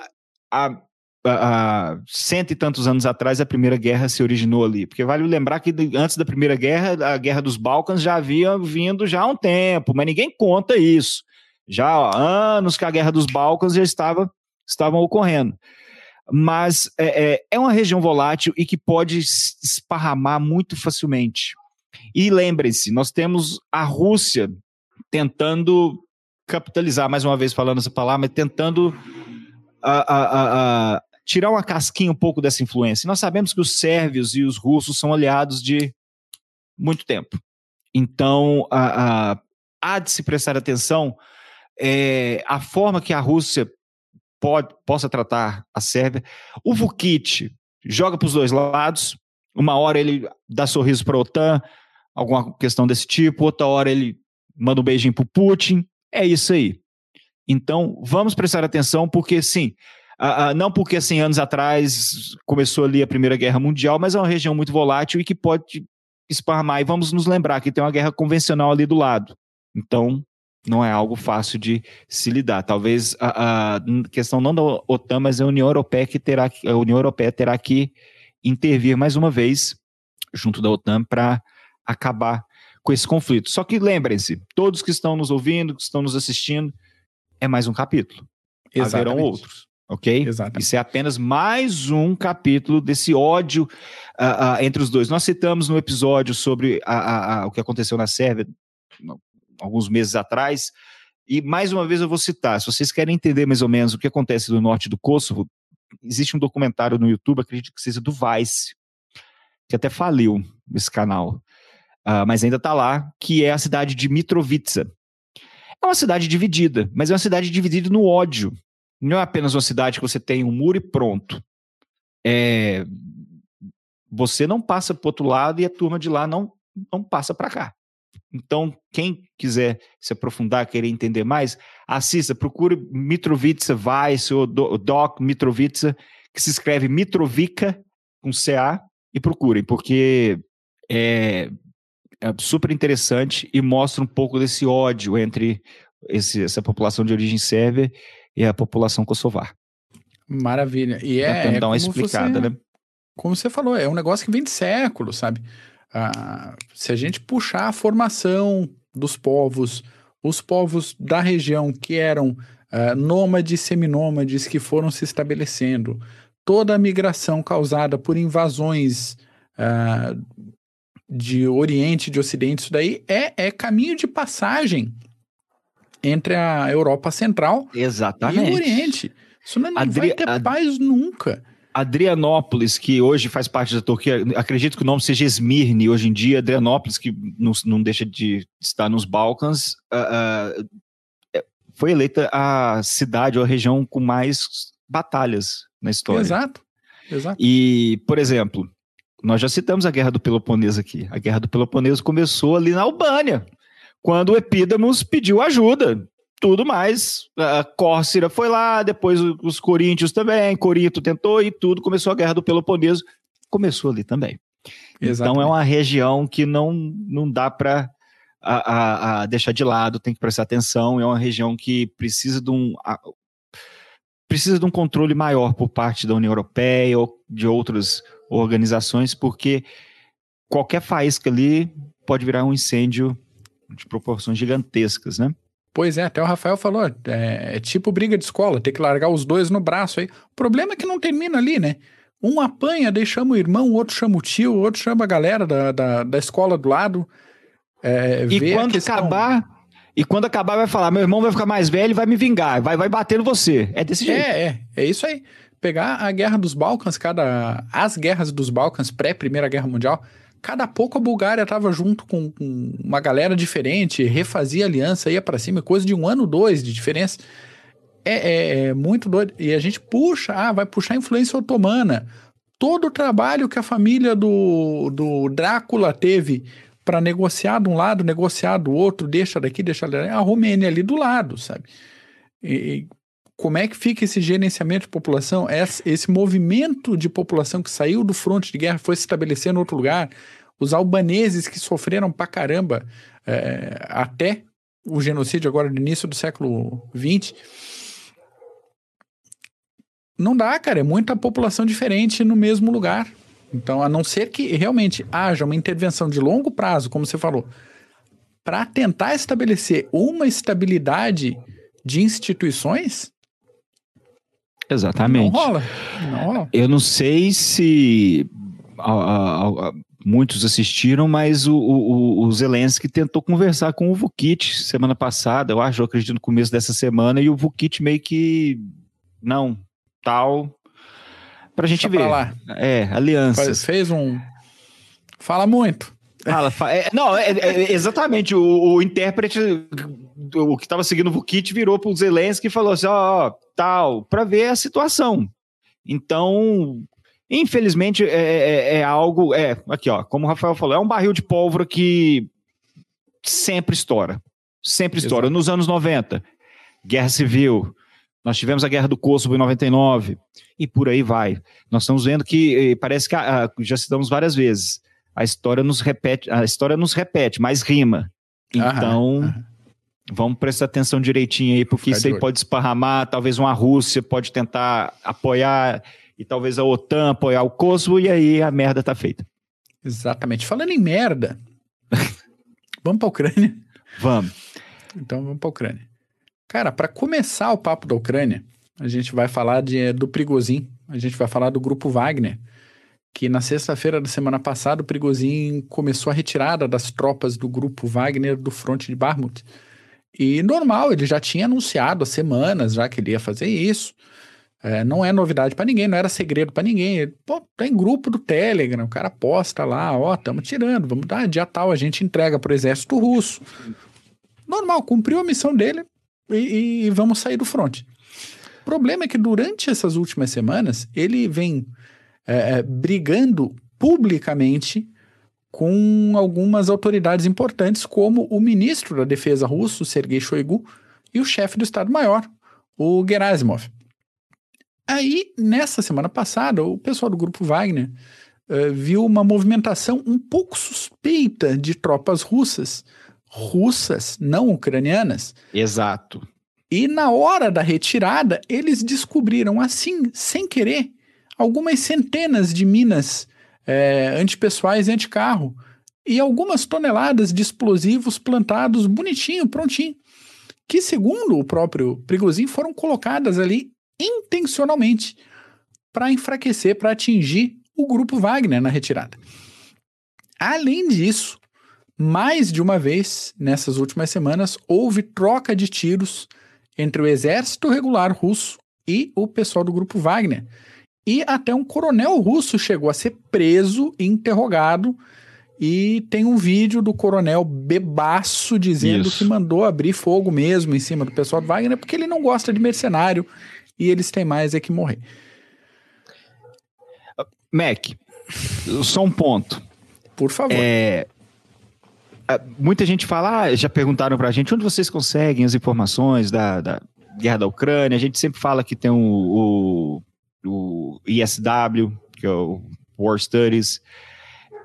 a, há cento e tantos anos atrás a Primeira Guerra se originou ali. Porque vale lembrar que antes da Primeira Guerra, a Guerra dos Balcãs já havia vindo já há um tempo, mas ninguém conta isso. Já há anos que a Guerra dos Balcãs já estava estavam ocorrendo. Mas é, é, é uma região volátil e que pode esparramar muito facilmente. E lembrem-se, nós temos a Rússia tentando capitalizar, mais uma vez falando essa palavra, mas tentando a, a, a, tirar uma casquinha um pouco dessa influência. nós sabemos que os sérvios e os russos são aliados de muito tempo. Então, a, a, há de se prestar atenção é, a forma que a Rússia pode, possa tratar a Sérvia. O Vukic joga para os dois lados. Uma hora ele dá sorriso para a OTAN, alguma questão desse tipo. Outra hora ele manda um beijinho para o Putin. É isso aí. Então, vamos prestar atenção, porque sim, Não porque 100 anos atrás começou ali a Primeira Guerra Mundial, mas é uma região muito volátil e que pode esparmar. E vamos nos lembrar que tem uma guerra convencional ali do lado. Então, não é algo fácil de se lidar. Talvez a, a questão não da OTAN, mas a União Europeia que terá a União Europeia terá que intervir mais uma vez junto da OTAN para acabar com esse conflito. Só que lembrem-se, todos que estão nos ouvindo, que estão nos assistindo, é mais um capítulo. Exatamente. Haverão outros, ok? Exatamente. Isso é apenas mais um capítulo desse ódio uh, uh, entre os dois. Nós citamos no episódio sobre a, a, o que aconteceu na Sérvia alguns meses atrás, e mais uma vez eu vou citar, se vocês querem entender mais ou menos o que acontece no norte do Kosovo, existe um documentário no YouTube, acredito que seja do Vice, que até faliu esse canal, uh, mas ainda está lá, que é a cidade de Mitrovica. É uma cidade dividida, mas é uma cidade dividida no ódio. Não é apenas uma cidade que você tem um muro e pronto. É, você não passa para outro lado e a turma de lá não, não passa para cá. Então, quem quiser se aprofundar, querer entender mais, assista, procure Mitrovica Vice ou Doc Mitrovica, que se escreve Mitrovica com CA, e procurem, porque é, é, super interessante e mostra um pouco desse ódio entre esse, essa população de origem sérvia e a população kosovar. Maravilha. E é. Tentando dar uma explicada, você, né? Como você falou, é um negócio que vem de séculos, sabe? Ah, se a gente puxar a formação dos povos, os povos da região que eram ah, nômades, seminômades, que foram se estabelecendo, toda a migração causada por invasões ah, de Oriente, de Ocidente, isso daí é, é caminho de passagem entre a Europa Central Exatamente. e o Oriente. Isso não, não Adri vai ter Ad... paz nunca. Adrianópolis, que hoje faz parte da Turquia, acredito que o nome seja Esmirne hoje em dia, Adrianópolis, que não, não deixa de estar nos Balcãs, uh, uh, foi eleita a cidade ou a região com mais batalhas na história. Exato, exato. E, por exemplo, nós já citamos a Guerra do Peloponeso aqui. A Guerra do Peloponeso começou ali na Albânia, quando o Epídamos pediu ajuda tudo mais. A Córcira foi lá, depois os coríntios também, Corinto tentou e tudo. Começou a Guerra do Peloponeso, começou ali também. Exatamente. Então é uma região que não, não dá para a, a, a, deixar de lado, tem que prestar atenção. É uma região que precisa de um a, precisa de um controle maior por parte da União Europeia ou de outras organizações, porque qualquer faísca ali pode virar um incêndio de proporções gigantescas, né? Pois é, até o Rafael falou, é, é, tipo briga de escola, ter que largar os dois no braço aí. O problema é que não termina ali, né? Um apanha, daí chama o irmão, o outro chama o tio, o outro chama a galera da, da, da escola do lado. É, e quando questão... acabar, e quando acabar vai falar, meu irmão vai ficar mais velho e vai me vingar, vai, vai bater no você. É desse jeito. É, é, é isso aí. Pegar a guerra dos Balcãs, cada... As guerras dos Balcãs pré-Primeira Guerra Mundial cada pouco a Bulgária estava junto com, com, uma galera diferente, refazia aliança, ia para cima, coisa de um ano, dois de diferença. É, é, é, muito doido. E a gente puxa, ah, vai puxar a influência otomana. Todo o trabalho que a família do, do Drácula teve para negociar de um lado, negociar do outro, deixa daqui, deixa dali, a Romênia ali do lado, sabe? E, como é que fica esse gerenciamento de população, esse, esse movimento de população que saiu do fronte de guerra foi se estabelecer em outro lugar, os albaneses que sofreram pra caramba é, até o genocídio agora no início do século XX. Não dá, cara, é muita população diferente no mesmo lugar. Então, a não ser que realmente haja uma intervenção de longo prazo, como você falou, para tentar estabelecer uma estabilidade de instituições, Exatamente. Não rola. Não rola. Eu não sei se a, a, a, muitos assistiram, mas o, o, o, Zelensky tentou conversar com o Vukic semana passada, eu acho, eu acredito no começo dessa semana, e o Vukic meio que não, tal, pra gente Só ver. Pra lá. É, aliança. Fez um... Fala muito. Fala, é, não, é, é, exatamente. O, o intérprete, o que estava seguindo o Vukic, virou para o Zelensky e falou assim: ó, oh, tal, para ver a situação. Então, infelizmente, é, é, é, algo. É, aqui, ó, como o Rafael falou, é um barril de pólvora que sempre estoura. Sempre estoura. Exato. Nos anos 90, guerra civil. Nós tivemos a guerra do Kosovo em 99 e por aí vai. Nós estamos vendo que eh, parece que ah, já citamos várias vezes a história nos repete, a história nos repete, mas rima. Então, aham, aham. Vamos prestar atenção direitinho aí, porque isso aí pode esparramar, talvez uma Rússia pode tentar apoiar e talvez a OTAN apoiar o Kosovo, e aí a merda tá feita. Exatamente. Falando em merda, vamos pra Ucrânia? Vamos. Então vamos pra Ucrânia. Cara, para começar o papo da Ucrânia, a gente vai falar de, do Prigozhin, a gente vai falar do grupo Wagner, que na sexta-feira da semana passada o Prigozhin começou a retirada das tropas do grupo Wagner do fronte de Barmut. E normal, ele já tinha anunciado há semanas já que ele ia fazer isso. É, não é novidade para ninguém, não era segredo para ninguém. Pô, tá em grupo do Telegram, o cara posta lá, ó, estamos tirando, vamos dar dia tal, a gente entrega pro exército russo. Normal, cumpriu a missão dele e, e vamos sair do fronte. O problema é que durante essas últimas semanas, ele vem é, é, brigando publicamente com algumas autoridades importantes, como o ministro da Defesa russo, Sergei Shoigu, e o chefe do Estado-Maior, o Gerasimov. Aí, nessa semana passada, o pessoal do grupo Wagner uh, viu uma movimentação um pouco suspeita de tropas russas, russas, não ucranianas. Exato. E na hora da retirada, eles descobriram, assim, sem querer, algumas centenas de minas é, antipessoais e anticarro. E algumas toneladas de explosivos plantados bonitinho, prontinho, que segundo o próprio Prigozhin foram colocadas ali intencionalmente para enfraquecer, para atingir o grupo Wagner na retirada. Além disso, mais de uma vez nessas últimas semanas houve troca de tiros entre o exército regular russo e o pessoal do grupo Wagner, e até um coronel russo chegou a ser preso e interrogado. E tem um vídeo do coronel bebaço dizendo Isso. que mandou abrir fogo mesmo em cima do pessoal do Wagner porque ele não gosta de mercenário e eles têm mais é que morrer. Mac, só um ponto. Por favor. É, muita gente fala, ah, já perguntaram pra gente onde vocês conseguem as informações da, da guerra da Ucrânia. A gente sempre fala que tem o, o o ISW, que é o War Studies.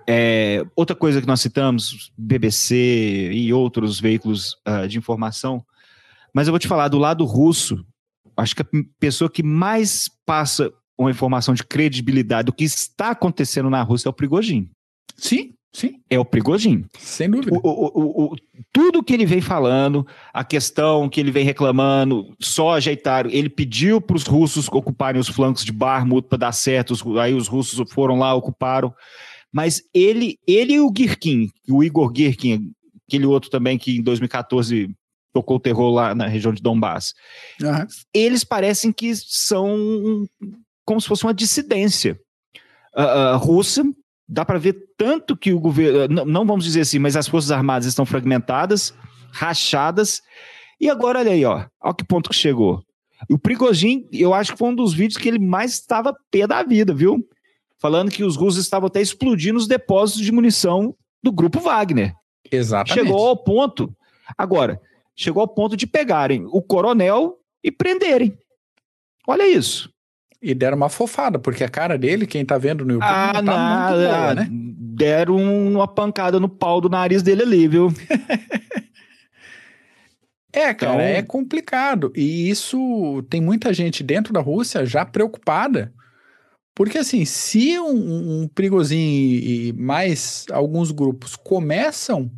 É, outra coisa que nós citamos, BBC e outros veículos uh, de informação. Mas eu vou te falar, do lado russo, acho que a pessoa que mais passa uma informação de credibilidade do que está acontecendo na Rússia é o Prigogine. Sim, Sim. É o Prigogine. Sem dúvida. O, o, o, tudo que ele vem falando, a questão que ele vem reclamando, só ajeitaram. Ele pediu para os russos ocuparem os flancos de Barmut para dar certo, aí os russos foram lá, ocuparam. Mas ele, ele e o Girkin, o Igor Girkin, aquele outro também que em 2014 tocou o terror lá na região de Donbass, uhum. eles parecem que são como se fosse uma dissidência. Uh, uh, russa dá para ver tanto que o governo, não, não, vamos dizer assim, mas as Forças Armadas estão fragmentadas, rachadas, e agora olha aí, ó, olha que ponto que chegou. O Prigozhin, eu acho que foi um dos vídeos que ele mais estava pé da vida, viu? Falando que os russos estavam até explodindo os depósitos de munição do grupo Wagner. Exatamente. Chegou ao ponto, agora, chegou ao ponto de pegarem o coronel e prenderem. Olha isso. E deram uma fofada, porque a cara dele, quem tá vendo no YouTube, ah, não tá muito boa, né? Deram uma pancada no pau do nariz dele ali, viu? é, cara, então... é complicado. E isso tem muita gente dentro da Rússia já preocupada. Porque, assim, se um, um Prigozhin e mais alguns grupos começam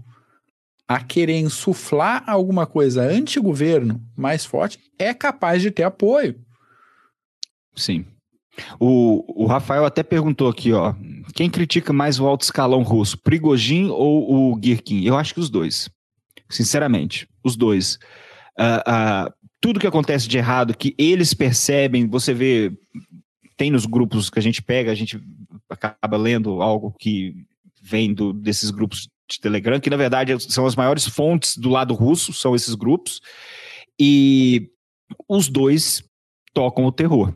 a querer insuflar alguma coisa anti-governo mais forte, é capaz de ter apoio. Sim. O, o Rafael até perguntou aqui, ó. Quem critica mais o alto escalão russo, Prigogine ou o Girkin? Eu acho que os dois. Sinceramente, os dois. Uh, uh, tudo que acontece de errado, que eles percebem, você vê, tem nos grupos que a gente pega, a gente acaba lendo algo que vem do, desses grupos de Telegram, que na verdade são as maiores fontes do lado russo, são esses grupos, e os dois tocam o terror.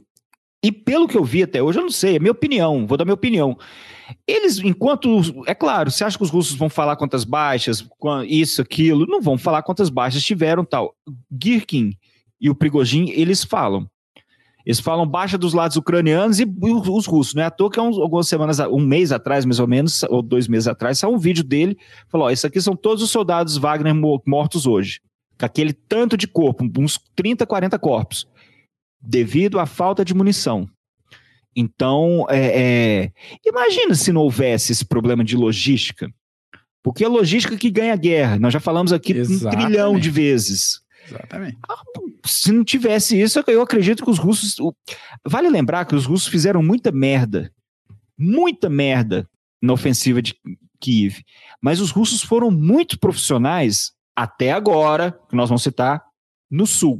E pelo que eu vi até hoje, eu não sei, é minha opinião, vou dar minha opinião. Eles, enquanto. É claro, você acha que os russos vão falar quantas baixas, isso, aquilo? Não vão falar quantas baixas tiveram tal. Girkin e o Prigogine, eles falam. Eles falam baixa dos lados ucranianos e os russos. Não é à toa que há algumas semanas, um mês atrás, mais ou menos, ou dois meses atrás, saiu um vídeo dele. Falou: Ó, isso aqui são todos os soldados Wagner mortos hoje. Com aquele tanto de corpo, uns 30, 40 corpos devido à falta de munição. Então, é, é, imagina se não houvesse esse problema de logística. Porque é logística que ganha a guerra. Nós já falamos aqui Exatamente. um trilhão de vezes. Exatamente. Ah, se não tivesse isso, eu acredito que os russos. Vale lembrar que os russos fizeram muita merda. Muita merda na ofensiva de Kiev. Mas os russos foram muito profissionais até agora, que nós vamos citar, no sul.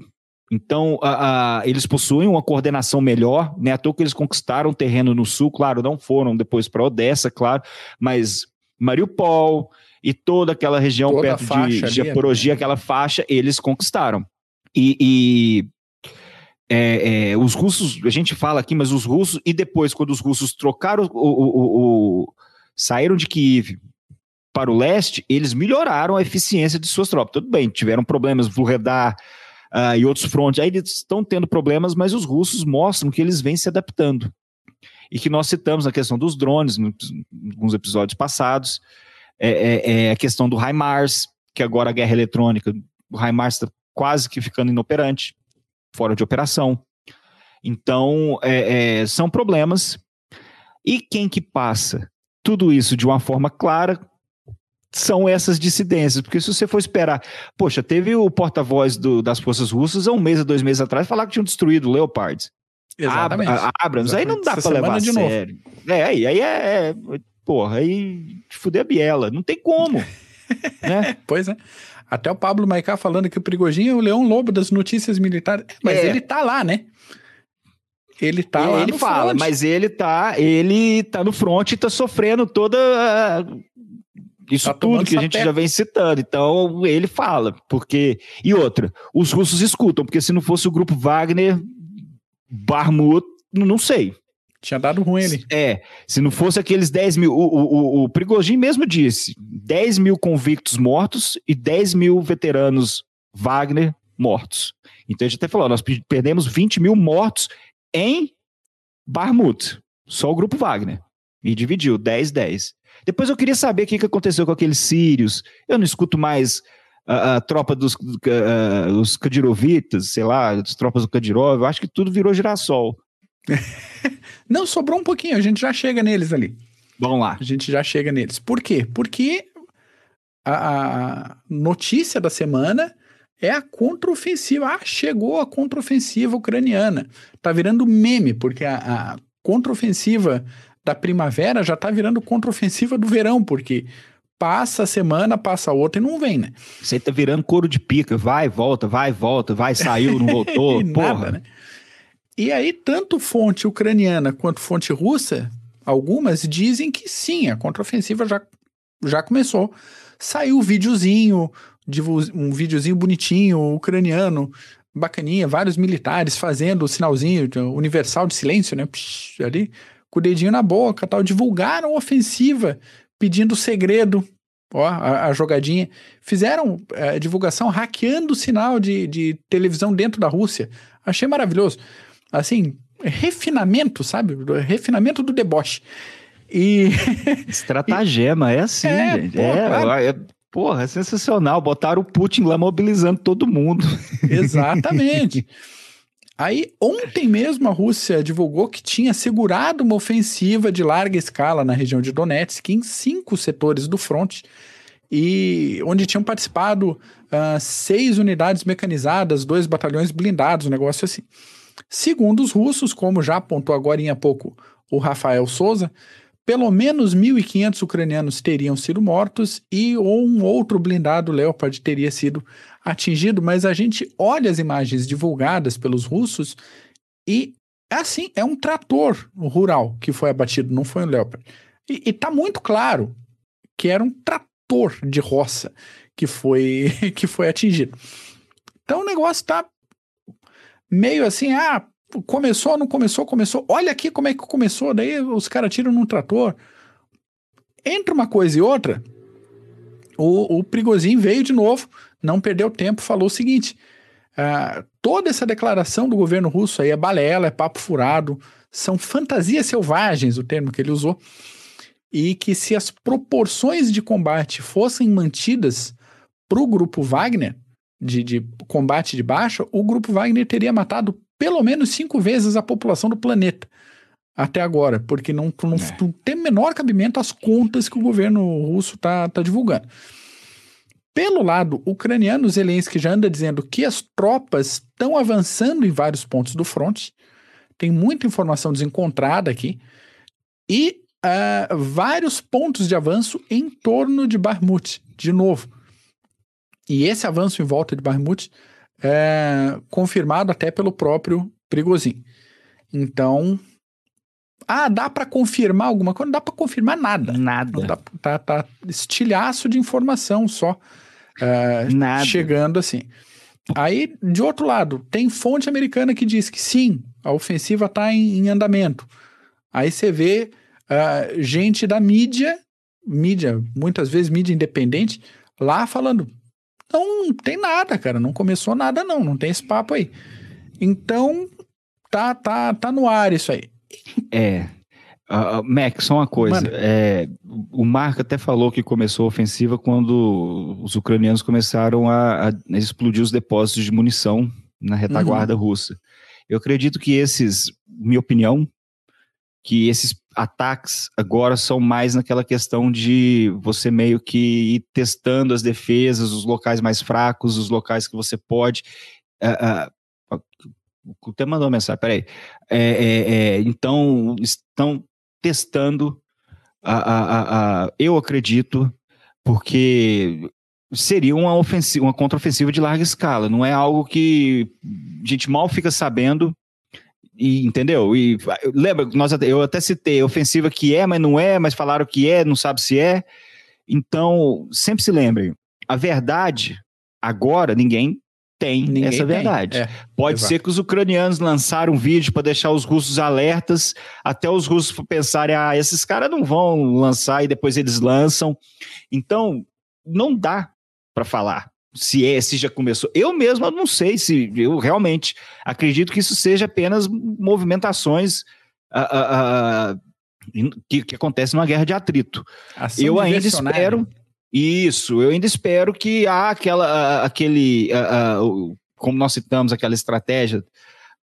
Então, a, a, eles possuem uma coordenação melhor, né? À toa que eles conquistaram terreno no sul, claro, não foram depois para Odessa, claro, mas Mariupol e toda aquela região toda perto de Japorogia, né? aquela faixa, eles conquistaram. E, e é, é, os russos, a gente fala aqui, mas os russos, e depois, quando os russos trocaram, o, o, o, saíram de Kiev para o leste, eles melhoraram a eficiência de suas tropas. Tudo bem, tiveram problemas, Vuhledar uh, e outros frontes, aí eles estão tendo problemas, mas os russos mostram que eles vêm se adaptando e que nós citamos a questão dos drones em alguns episódios passados, é, é, é a questão do HIMARS, que agora a guerra eletrônica, o HIMARS está quase que ficando inoperante, fora de operação. Então, é, é, são problemas. E quem que passa tudo isso de uma forma clara são essas dissidências, porque se você for esperar, poxa, teve o porta-voz das forças russas há um mês, a dois meses atrás, falar que tinham destruído o Leopard. Exatamente. Ab Abrams, Exatamente. aí não dá para levar a sério. Novo. É, aí, aí é, é, porra, aí fuder a biela, não tem como. né? Pois é. Até o Pablo Maicá falando que o Prigojin é o leão lobo das notícias militares. Mas é. ele tá lá, né? Ele tá lá Ele fala, front. mas ele tá, ele tá no front e tá sofrendo toda isso tá tudo que a gente já vem citando. Então, ele fala, porque. E outra, os russos escutam, porque se não fosse o grupo Wagner, Barmut, não sei. Tinha dado ruim ali. É, se não fosse aqueles 10 mil. O, o, o Prigogine mesmo disse: 10 mil convictos mortos e 10 mil veteranos Wagner mortos. Então a gente até falou: nós perdemos 20 mil mortos em Barmut, só o grupo Wagner. E dividiu 10, 10. Depois eu queria saber o que, que aconteceu com aqueles sírios. Eu não escuto mais a, a tropa dos uh, os Kadirovitas, sei lá, as tropas do Kadirov, eu acho que tudo virou girassol. Não, sobrou um pouquinho, a gente já chega neles ali. Vamos lá. A gente já chega neles. Por quê? Porque a, a notícia da semana é a contraofensiva. Ah, chegou a contraofensiva ucraniana. Tá virando meme, porque a, a contraofensiva da primavera já tá virando contraofensiva do verão, porque passa a semana, passa outra e não vem, né? Você tá virando couro de pica, vai, volta, vai, volta, vai, saiu, não voltou, porra. Nada, né? E aí, tanto fonte ucraniana quanto fonte russa, algumas dizem que sim, a contraofensiva já, já começou. Saiu um videozinho, um videozinho bonitinho, ucraniano, bacaninha, vários militares fazendo o sinalzinho universal de silêncio, né? Psh, ali, com o dedinho na boca, tal, divulgaram ofensiva pedindo segredo, ó, a, a jogadinha. Fizeram é, divulgação hackeando o sinal de, de televisão dentro da Rússia. Achei maravilhoso. Assim, refinamento, sabe? Refinamento do deboche. E. Estratagema, é assim, é, gente. Porra, é, claro. é, porra, é sensacional. Botaram o Putin lá mobilizando todo mundo. Exatamente. Aí, ontem mesmo, a Rússia divulgou que tinha segurado uma ofensiva de larga escala na região de Donetsk, em cinco setores do front, e onde tinham participado uh, seis unidades mecanizadas, dois batalhões blindados, um negócio assim. Segundo os russos, como já apontou agora em pouco o Rafael Souza, pelo menos 1.500 ucranianos teriam sido mortos e um outro blindado Leopard teria sido atingido, mas a gente olha as imagens divulgadas pelos russos e é assim, é um trator rural que foi abatido, não foi um Leopard. E, está muito claro que era um trator de roça que foi que foi atingido. Então o negócio está meio assim, ah, começou, não começou, começou. Olha aqui como é que começou, daí os caras tiram num trator. Entre uma coisa e outra, o, o Prigozhin veio de novo, não perdeu tempo, falou o seguinte: uh, toda essa declaração do governo russo aí é balela, é papo furado, são fantasias selvagens, o termo que ele usou, e que se as proporções de combate fossem mantidas para o grupo Wagner, de, de combate de baixa, o grupo Wagner teria matado pelo menos cinco vezes a população do planeta. até agora, porque não, não, é. não tem menor cabimento às contas que o governo russo está tá divulgando. Pelo lado ucraniano, Zelensky já anda dizendo que as tropas estão avançando em vários pontos do fronte. Tem muita informação desencontrada aqui. E uh, vários pontos de avanço em torno de Barmut, de novo. E esse avanço em volta de Barmut é confirmado até pelo próprio Prigozhin. Então, ah, dá para confirmar alguma coisa? Não dá para confirmar nada. Nada. Dá, tá, tá estilhaço de informação só. Uh, nada. Chegando assim. Aí, de outro lado, tem fonte americana que diz que sim, a ofensiva está em, em, andamento. Aí você vê uh, gente da mídia, mídia, muitas vezes mídia independente, lá falando: não tem nada, cara, não começou nada, não, não tem esse papo aí. Então, tá, tá, tá no ar isso aí. É. Uh, Mac, só uma coisa. É, o Marco até falou que começou a ofensiva quando os ucranianos começaram a, a explodir os depósitos de munição na retaguarda uhum. russa. Eu acredito que esses, minha opinião, que esses ataques agora são mais naquela questão de você meio que ir testando as defesas, os locais mais fracos, os locais que você pode. Uh, uh, o Té mandou uma mensagem, peraí. É, é, é, então, estão testando a, a, a, eu acredito, porque seria uma ofensiva, uma contraofensiva de larga escala, não é algo que a gente mal fica sabendo e entendeu? E lembra, nós eu até citei ofensiva que é, mas não é, mas falaram que é, não sabe se é. Então, sempre se lembrem, a verdade agora ninguém tem Ninguém essa verdade. É, Pode exato. ser que os ucranianos lançaram um vídeo para deixar os russos alertas, até os russos pensarem, ah, esses caras não vão lançar e depois eles lançam. Então, não dá para falar se é, se já começou. Eu mesmo não sei se eu realmente acredito que isso seja apenas movimentações uh, uh, uh, que, que acontecem numa guerra de atrito. Ação eu ainda espero. Isso, eu ainda espero que há aquela, aquele, como nós citamos, aquela estratégia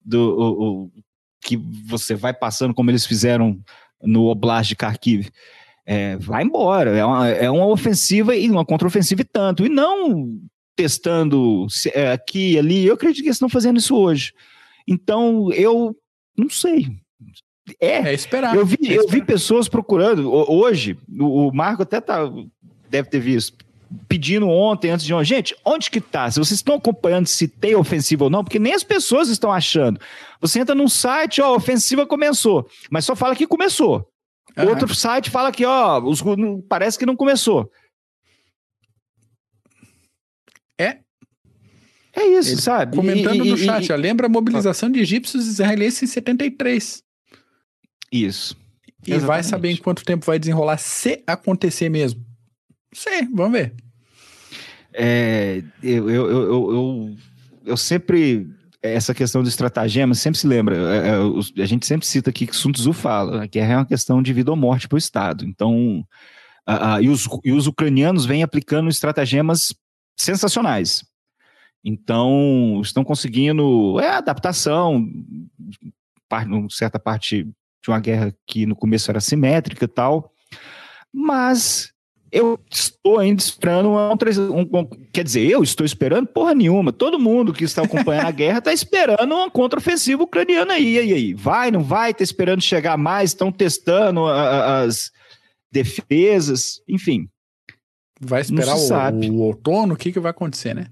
do o, o, que você vai passando, como eles fizeram no Oblast de Kharkiv. É, vai embora, é uma, é uma ofensiva e uma contraofensiva e tanto, e não testando é, aqui e ali. Eu acredito que eles estão fazendo isso hoje. Então, eu não sei. É, é esperar. Eu vi, é eu vi pessoas procurando. Hoje, o Marco até tá, deve ter visto, pedindo ontem, antes de ontem, gente, onde que tá? Se vocês estão acompanhando se tem ofensiva ou não, porque nem as pessoas estão achando. Você entra num site, ó, a ofensiva começou, mas só fala que começou. Uhum. Outro site fala que, ó, os, parece que não começou. É. É isso, Ele, sabe? Comentando e, no e, chat, e, ó, lembra a mobilização de egípcios e israelenses em 73. Isso. E Exatamente. vai saber em quanto tempo vai desenrolar se acontecer mesmo. Sei, vamos ver. É, eu, eu, eu, eu, eu sempre essa questão do estratagema sempre se lembra, é, é, a gente sempre cita aqui que Sun Tzu fala, que é uma questão de vida ou morte para o Estado. Então, e, os, e os ucranianos vêm aplicando estratagemas sensacionais. Então, estão conseguindo é, adaptação, parte, certa parte de uma guerra que no começo era simétrica e tal, mas eu estou ainda esperando um, um, quer dizer, eu estou esperando porra nenhuma. Todo mundo que está acompanhando a guerra está esperando uma contraofensiva ucraniana aí, e aí, vai, não vai, está esperando chegar mais, estão testando a, a, as defesas, enfim. Vai esperar o, o, outono, o que, que vai acontecer, né?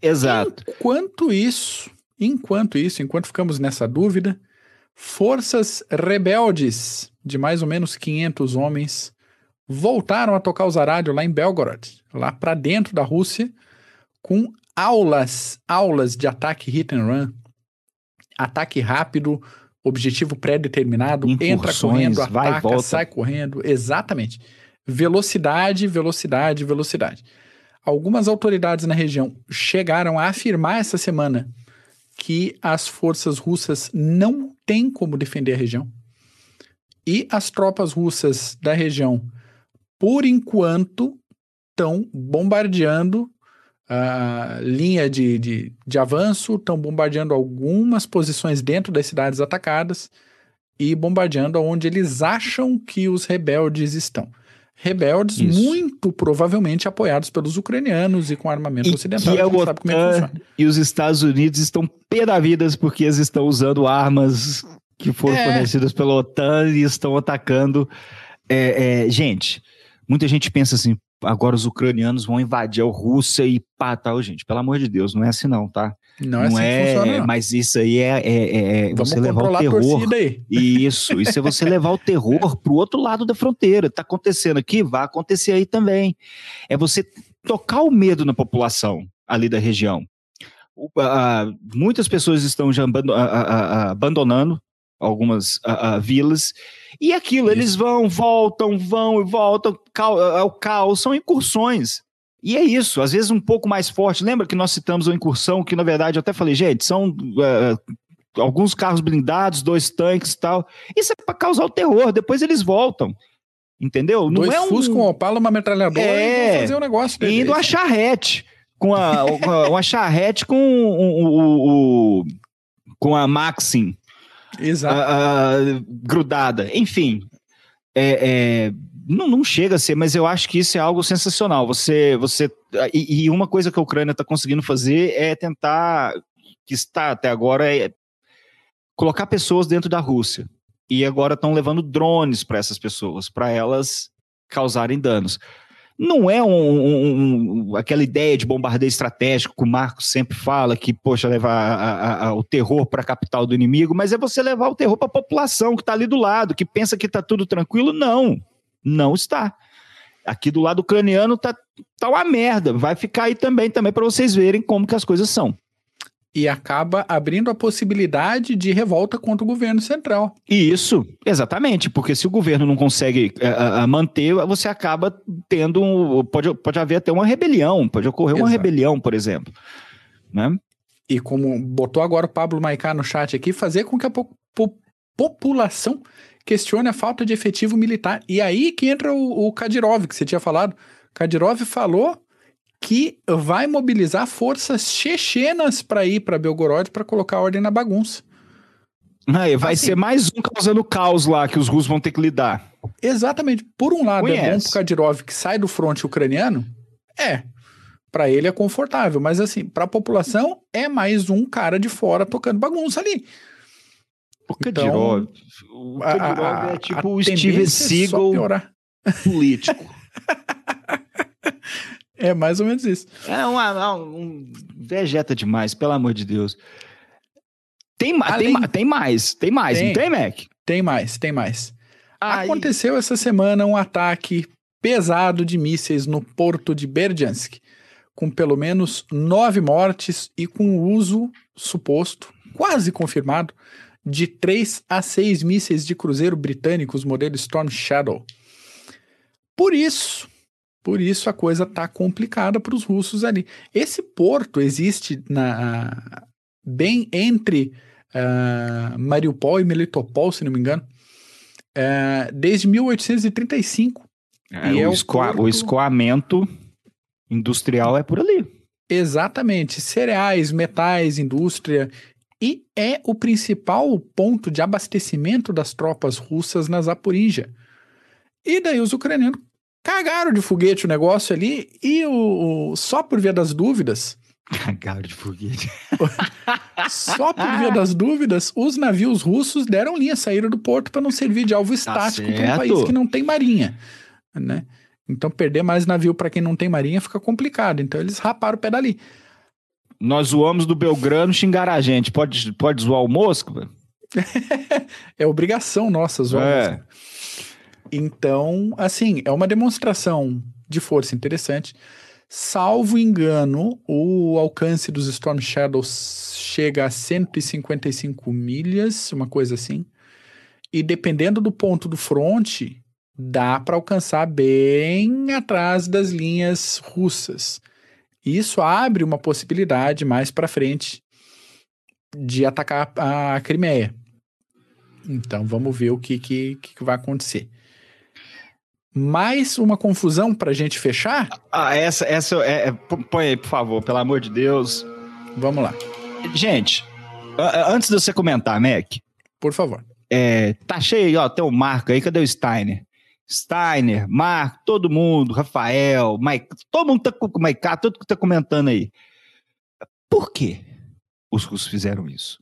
Exato. Enquanto isso, enquanto isso, enquanto ficamos nessa dúvida, forças rebeldes de mais ou menos 500 homens voltaram a tocar os arádios lá em Belgorod, lá para dentro da Rússia, com aulas, aulas de ataque hit and run, ataque rápido, objetivo pré-determinado, entra correndo, ataca, sai correndo, exatamente. Velocidade, velocidade, velocidade. Algumas autoridades na região chegaram a afirmar essa semana que as forças russas não têm como defender a região. E as tropas russas da região, por enquanto, estão bombardeando a linha de, de, de avanço, estão bombardeando algumas posições dentro das cidades atacadas e bombardeando onde eles acham que os rebeldes estão. Rebeldes Isso. muito provavelmente apoiados pelos ucranianos e com armamento e ocidental. Que a OTAN é e os Estados Unidos estão pé da vida porque eles estão usando armas que foram é. fornecidas pela OTAN e estão atacando. É, é, gente, muita gente pensa assim, agora os ucranianos vão invadir a Rússia e pá, tal, gente, pelo amor de Deus, não é assim não, tá? Não, é não é, assim funciona, não. mas isso aí é, é, é você levar o terror. Isso, isso é você levar o terror pro outro lado da fronteira. Tá acontecendo aqui, vai acontecer aí também. É você tocar o medo na população ali da região. Uh, muitas pessoas estão já abandonando algumas uh, uh, vilas. E aquilo, Isso. eles vão, voltam, vão e voltam. É o caos, são incursões. E é isso, às vezes um pouco mais forte. Lembra que nós citamos uma incursão que, na verdade, eu até falei, gente, são uh, alguns carros blindados, dois tanques e tal. Isso é para causar o terror, depois eles voltam. Entendeu? Não dois é um... Fus com Opala, uma metralhadora é, e fazer um negócio dele. Indo a charrete. Com a, uma charrete com o, o, o, com a Maxim. Exato. Uh, grudada. Enfim, é, é, não, não chega a ser, mas eu acho que isso é algo sensacional. Você, você e, e uma coisa que a Ucrânia está conseguindo fazer é tentar, que está até agora, é colocar pessoas dentro da Rússia. E agora estão levando drones para essas pessoas, para elas causarem danos. Não é um, um, um, aquela ideia de bombardeio estratégico que o Marcos sempre fala, que, poxa, levar o terror para a capital do inimigo, mas é você levar o terror para a população que está ali do lado, que pensa que está tudo tranquilo. Não. Não está. Aqui do lado ucraniano tá, tá uma merda. Vai ficar aí também, também para vocês verem como que as coisas são. E acaba abrindo a possibilidade de revolta contra o governo central. Isso, exatamente, porque se o governo não consegue uh, manter, você acaba tendo. Um, pode, pode haver até uma rebelião, pode ocorrer Exato. uma rebelião, por exemplo. Né? E como botou agora o Pablo Maicá no chat aqui, fazer com que a po po população questione a falta de efetivo militar. E aí que entra o, o Kadyrov, que você tinha falado. Kadyrov falou que vai mobilizar forças chechenas para ir para Belgorod para colocar ordem na bagunça. Aí, vai assim, ser mais um causando caos lá que os russos vão ter que lidar. Exatamente. Por um lado, Conhece. é bom pro Kadyrov que sai do fronte ucraniano. É. Para ele é confortável, mas assim, para a população é mais um cara de fora tocando bagunça ali. O Kadyrov, então, o Kadyrov é tipo o Steven Seagal político. É mais ou menos isso. É uma, um, vegeta demais, pelo amor de Deus. Tem, Além... tem, tem mais, tem mais, tem, não tem, Mac? Tem mais, tem mais. Ai. Aconteceu essa semana um ataque pesado de mísseis no porto de Berdiansk, com pelo menos nove mortes e com uso suposto, quase confirmado, de 3 a 6 mísseis de cruzeiro britânicos modelo Storm Shadow. Por isso, por isso a coisa tá complicada para os russos ali. Esse porto existe na bem entre uh, Mariupol e Melitopol, se não me engano, uh, desde 1835. É, o, é o, porto... o escoamento industrial é por ali. Exatamente. Cereais, metais, indústria e é o principal ponto de abastecimento das tropas russas na Zaporizhia. E daí os ucranianos cagaram de foguete o negócio ali e o, o só por via das dúvidas. Cagaram de foguete. só por via das dúvidas, os navios russos deram linha, saíram do porto para não servir de alvo tá estático tá para um país que não tem marinha, né? Então perder mais navio para quem não tem marinha fica complicado. Então eles raparam o pé dali. Nós zoamos do Belgrano xingar a gente. Pode, pode zoar o Mosca? é obrigação nossa zoar é. Então, assim, é uma demonstração de força interessante. Salvo engano, o alcance dos Storm Shadows chega a 155 milhas, uma coisa assim. E dependendo do ponto do front, dá para alcançar bem atrás das linhas russas. Isso abre uma possibilidade mais para frente de atacar a Crimeia. Então vamos ver o que, que, que vai acontecer. Mais uma confusão para a gente fechar? Ah, essa, essa é, é, põe aí, por favor, pelo amor de Deus. Vamos lá. Gente, antes de você comentar, Mac. Por favor. é, tá cheio, ó, tem o Marco aí, cadê o Steiner? Steiner, Marco, todo mundo, Rafael, Mike, todo mundo tá com o Mike, todo mundo tá comentando aí. Por que os russos fizeram isso?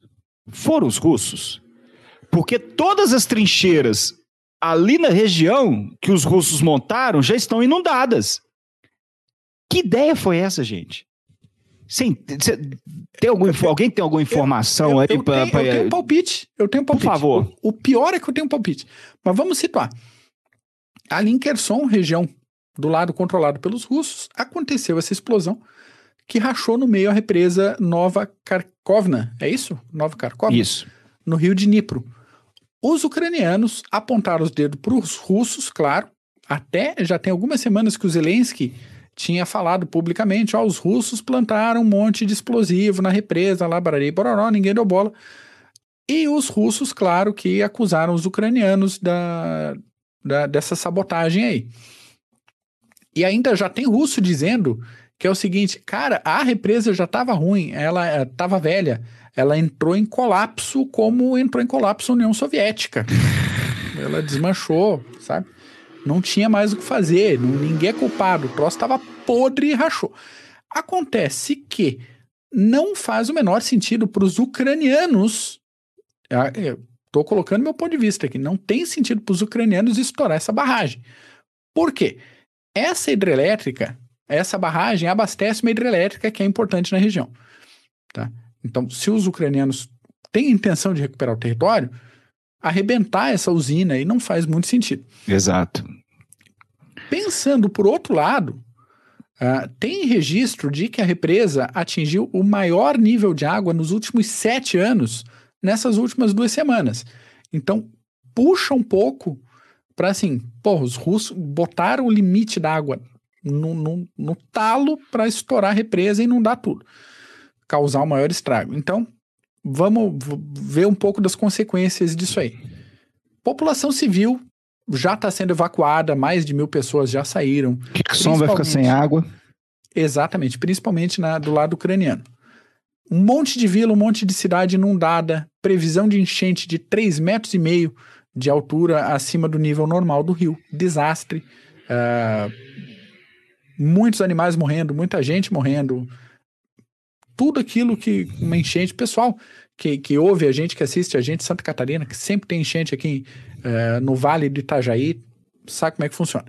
Foram os russos? Porque todas as trincheiras ali na região que os russos montaram já estão inundadas. Que ideia foi essa, gente? Sim, tem algum, alguém tem alguma informação eu, eu, aí? Eu, pra, tenho, pra... eu tenho um palpite. Eu tenho palpite. Por favor. O, o, pior é que eu tenho um palpite. Mas vamos situar. Ali em Kherson, região do lado controlado pelos russos, aconteceu essa explosão que rachou no meio a represa Nova Kharkovna. É isso? Nova Kharkovna? Isso. No rio de Dnipro. Os ucranianos apontaram os dedos para os russos, claro. Até já tem algumas semanas que o Zelensky tinha falado publicamente, ó, os russos plantaram um monte de explosivo na represa, lá, barari, bororó, ninguém deu bola. E os russos, claro, que acusaram os ucranianos da, da, dessa sabotagem aí. E ainda já tem russo dizendo que é o seguinte, cara, a represa já estava ruim, ela estava velha, ela entrou em colapso como entrou em colapso a União Soviética. ela desmanchou, sabe? Não tinha mais o que fazer, não, ninguém é culpado, o troço estava podre e rachou. Acontece que não faz o menor sentido para os ucranianos. Estou colocando meu ponto de vista aqui. Não tem sentido para os ucranianos estourar essa barragem. Por quê? Essa hidrelétrica, essa barragem abastece uma hidrelétrica que é importante na região. Tá? Então, se os ucranianos têm intenção de recuperar o território, arrebentar essa usina aí não faz muito sentido. Exato. Pensando por outro lado, uh, tem registro de que a represa atingiu o maior nível de água nos últimos sete anos, nessas últimas duas semanas. Então, puxa um pouco para assim, pô, os russos botaram o limite da água no, no, no talo para estourar a represa e inundar tudo, causar o maior estrago. Então, vamos ver um pouco das consequências disso aí. População civil já está sendo evacuada, mais de mil pessoas já saíram. som vai ficar sem água. Exatamente, principalmente na, do lado ucraniano. Um monte de vila, um monte de cidade inundada, previsão de enchente de 3,5 metros e meio de altura acima do nível normal do rio. Desastre. Uh, muitos animais morrendo, muita gente morrendo, tudo aquilo que uma enchente, pessoal que, que ouve a gente, que assiste a gente, Santa Catarina, que sempre tem enchente aqui uh, no Vale do Itajaí, sabe como é que funciona.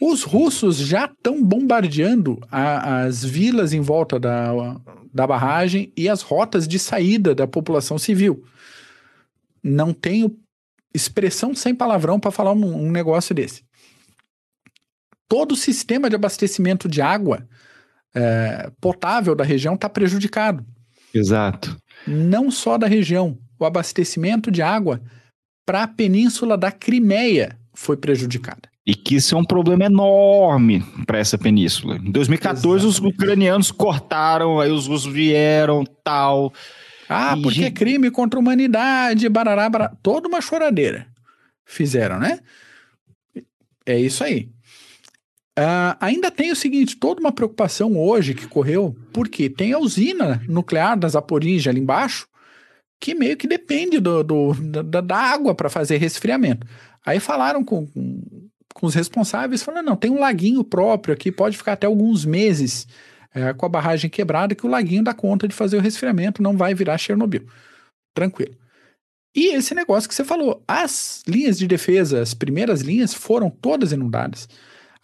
Os russos já estão bombardeando a, as vilas em volta da, da barragem e as rotas de saída da população civil. Não tenho expressão sem palavrão para falar um, um negócio desse. Todo o sistema de abastecimento de água é, potável da região está prejudicado. Exato. Não só da região, o abastecimento de água para a península da Crimeia foi prejudicada. E que isso é um problema enorme para essa península. Em 2014, Exatamente. os ucranianos cortaram, aí os russos vieram, tal. Ah, porque gente... crime contra a humanidade, barará, barará. Toda uma choradeira fizeram, né? É isso aí. Uh, ainda tem o seguinte, toda uma preocupação hoje que correu, porque tem a usina nuclear da Zaporizhia ali embaixo, que meio que depende do, do da, da, água para fazer resfriamento. Aí falaram com, com, os responsáveis, falando, não, tem um laguinho próprio aqui, pode ficar até alguns meses é, com a barragem quebrada, que o laguinho dá conta de fazer o resfriamento, não vai virar Chernobyl. Tranquilo. E esse negócio que você falou, as linhas de defesa, as primeiras linhas foram todas inundadas.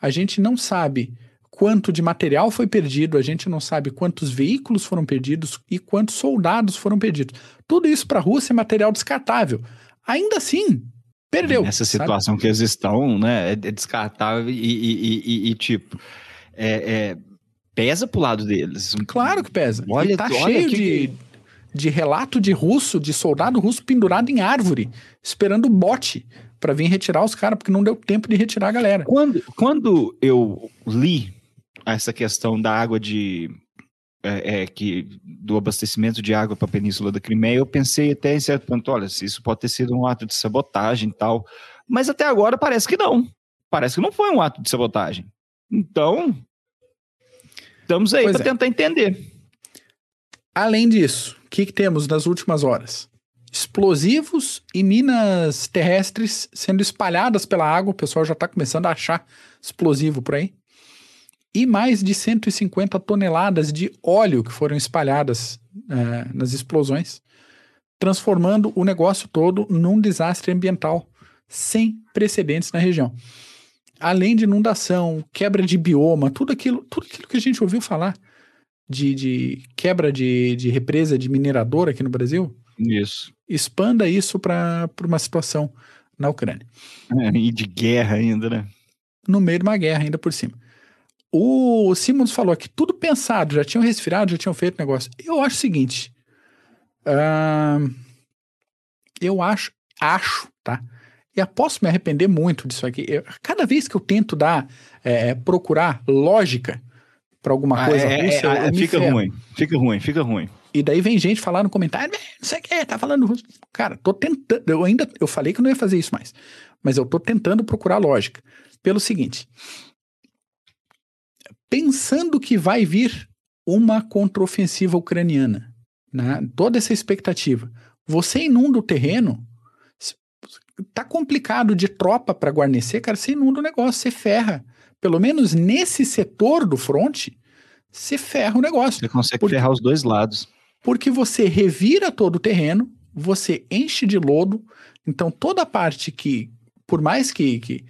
A gente não sabe quanto de material foi perdido, a gente não sabe quantos veículos foram perdidos e quantos soldados foram perdidos. Tudo isso para a Rússia é material descartável. Ainda assim, perdeu. Nessa situação sabe? que eles estão, né, é descartável e, e, e, e tipo, é, é, pesa pro lado deles. Claro que pesa. Olha, e tá olha cheio que... de, de relato de russo, de soldado russo pendurado em árvore, esperando bote para vir retirar os caras, porque não deu tempo de retirar a galera. Quando, quando eu li essa questão da água de. É, é, que, do abastecimento de água para a Península da Crimeia, eu pensei até em certo ponto, olha, se isso pode ter sido um ato de sabotagem e tal. Mas até agora parece que não. Parece que não foi um ato de sabotagem. Então, estamos aí para é. tentar entender. Além disso, o que, que temos nas últimas horas? Explosivos e minas terrestres sendo espalhadas pela água. O pessoal já está começando a achar explosivo por aí. E mais de 150 toneladas de óleo que foram espalhadas é, nas explosões, transformando o negócio todo num desastre ambiental sem precedentes na região. Além de inundação, quebra de bioma, tudo aquilo, tudo aquilo que a gente ouviu falar de, de quebra de, de represa de mineradora aqui no Brasil. Isso. Expanda isso para uma situação na Ucrânia. É, e de guerra ainda, né? No meio de uma guerra, ainda por cima. O Simons falou que tudo pensado, já tinham respirado, já tinham feito o negócio. Eu acho o seguinte. Uh, eu acho, acho, tá? E posso me arrepender muito disso aqui. Eu, cada vez que eu tento dar, é, procurar lógica para alguma ah, coisa é, russa, é, é fica ruim, fica ruim, fica ruim. E daí vem gente falar no comentário, não sei o que, tá falando russo. Cara, tô tentando, eu ainda, eu falei que não ia fazer isso mais, mas eu tô tentando procurar lógica. Pelo seguinte, pensando que vai vir uma contraofensiva ucraniana, né? toda essa expectativa, você inunda o terreno, tá complicado de tropa para guarnecer, cara, você inunda o negócio, você ferra. Pelo menos nesse setor do fronte, você ferra o negócio. Você consegue porque, ferrar os dois lados. Porque você revira todo o terreno, você enche de lodo, então toda a parte que, por mais que, que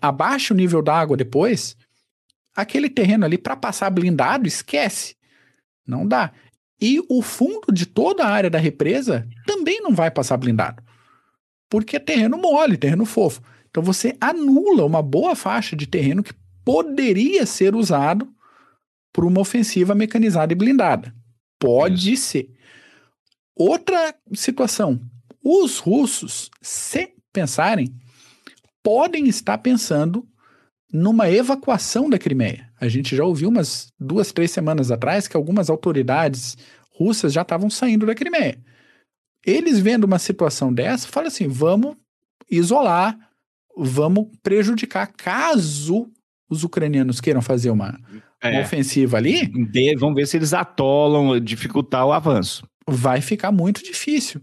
abaixe o nível da água depois, aquele terreno ali para passar blindado, esquece. Não dá. E o fundo de toda a área da represa também não vai passar blindado porque é terreno mole, terreno fofo. Então você anula uma boa faixa de terreno que poderia ser usado por uma ofensiva mecanizada e blindada. Pode Isso. ser. Outra situação: os russos, se pensarem, podem estar pensando numa evacuação da Crimeia. A gente já ouviu umas duas, três semanas atrás que algumas autoridades russas já estavam saindo da Crimeia. Eles vendo uma situação dessa, falam assim: vamos isolar, vamos prejudicar caso os ucranianos queiram fazer uma, é. ofensiva ali. De, vamos ver se eles atolam, dificultar o avanço. Vai ficar muito difícil.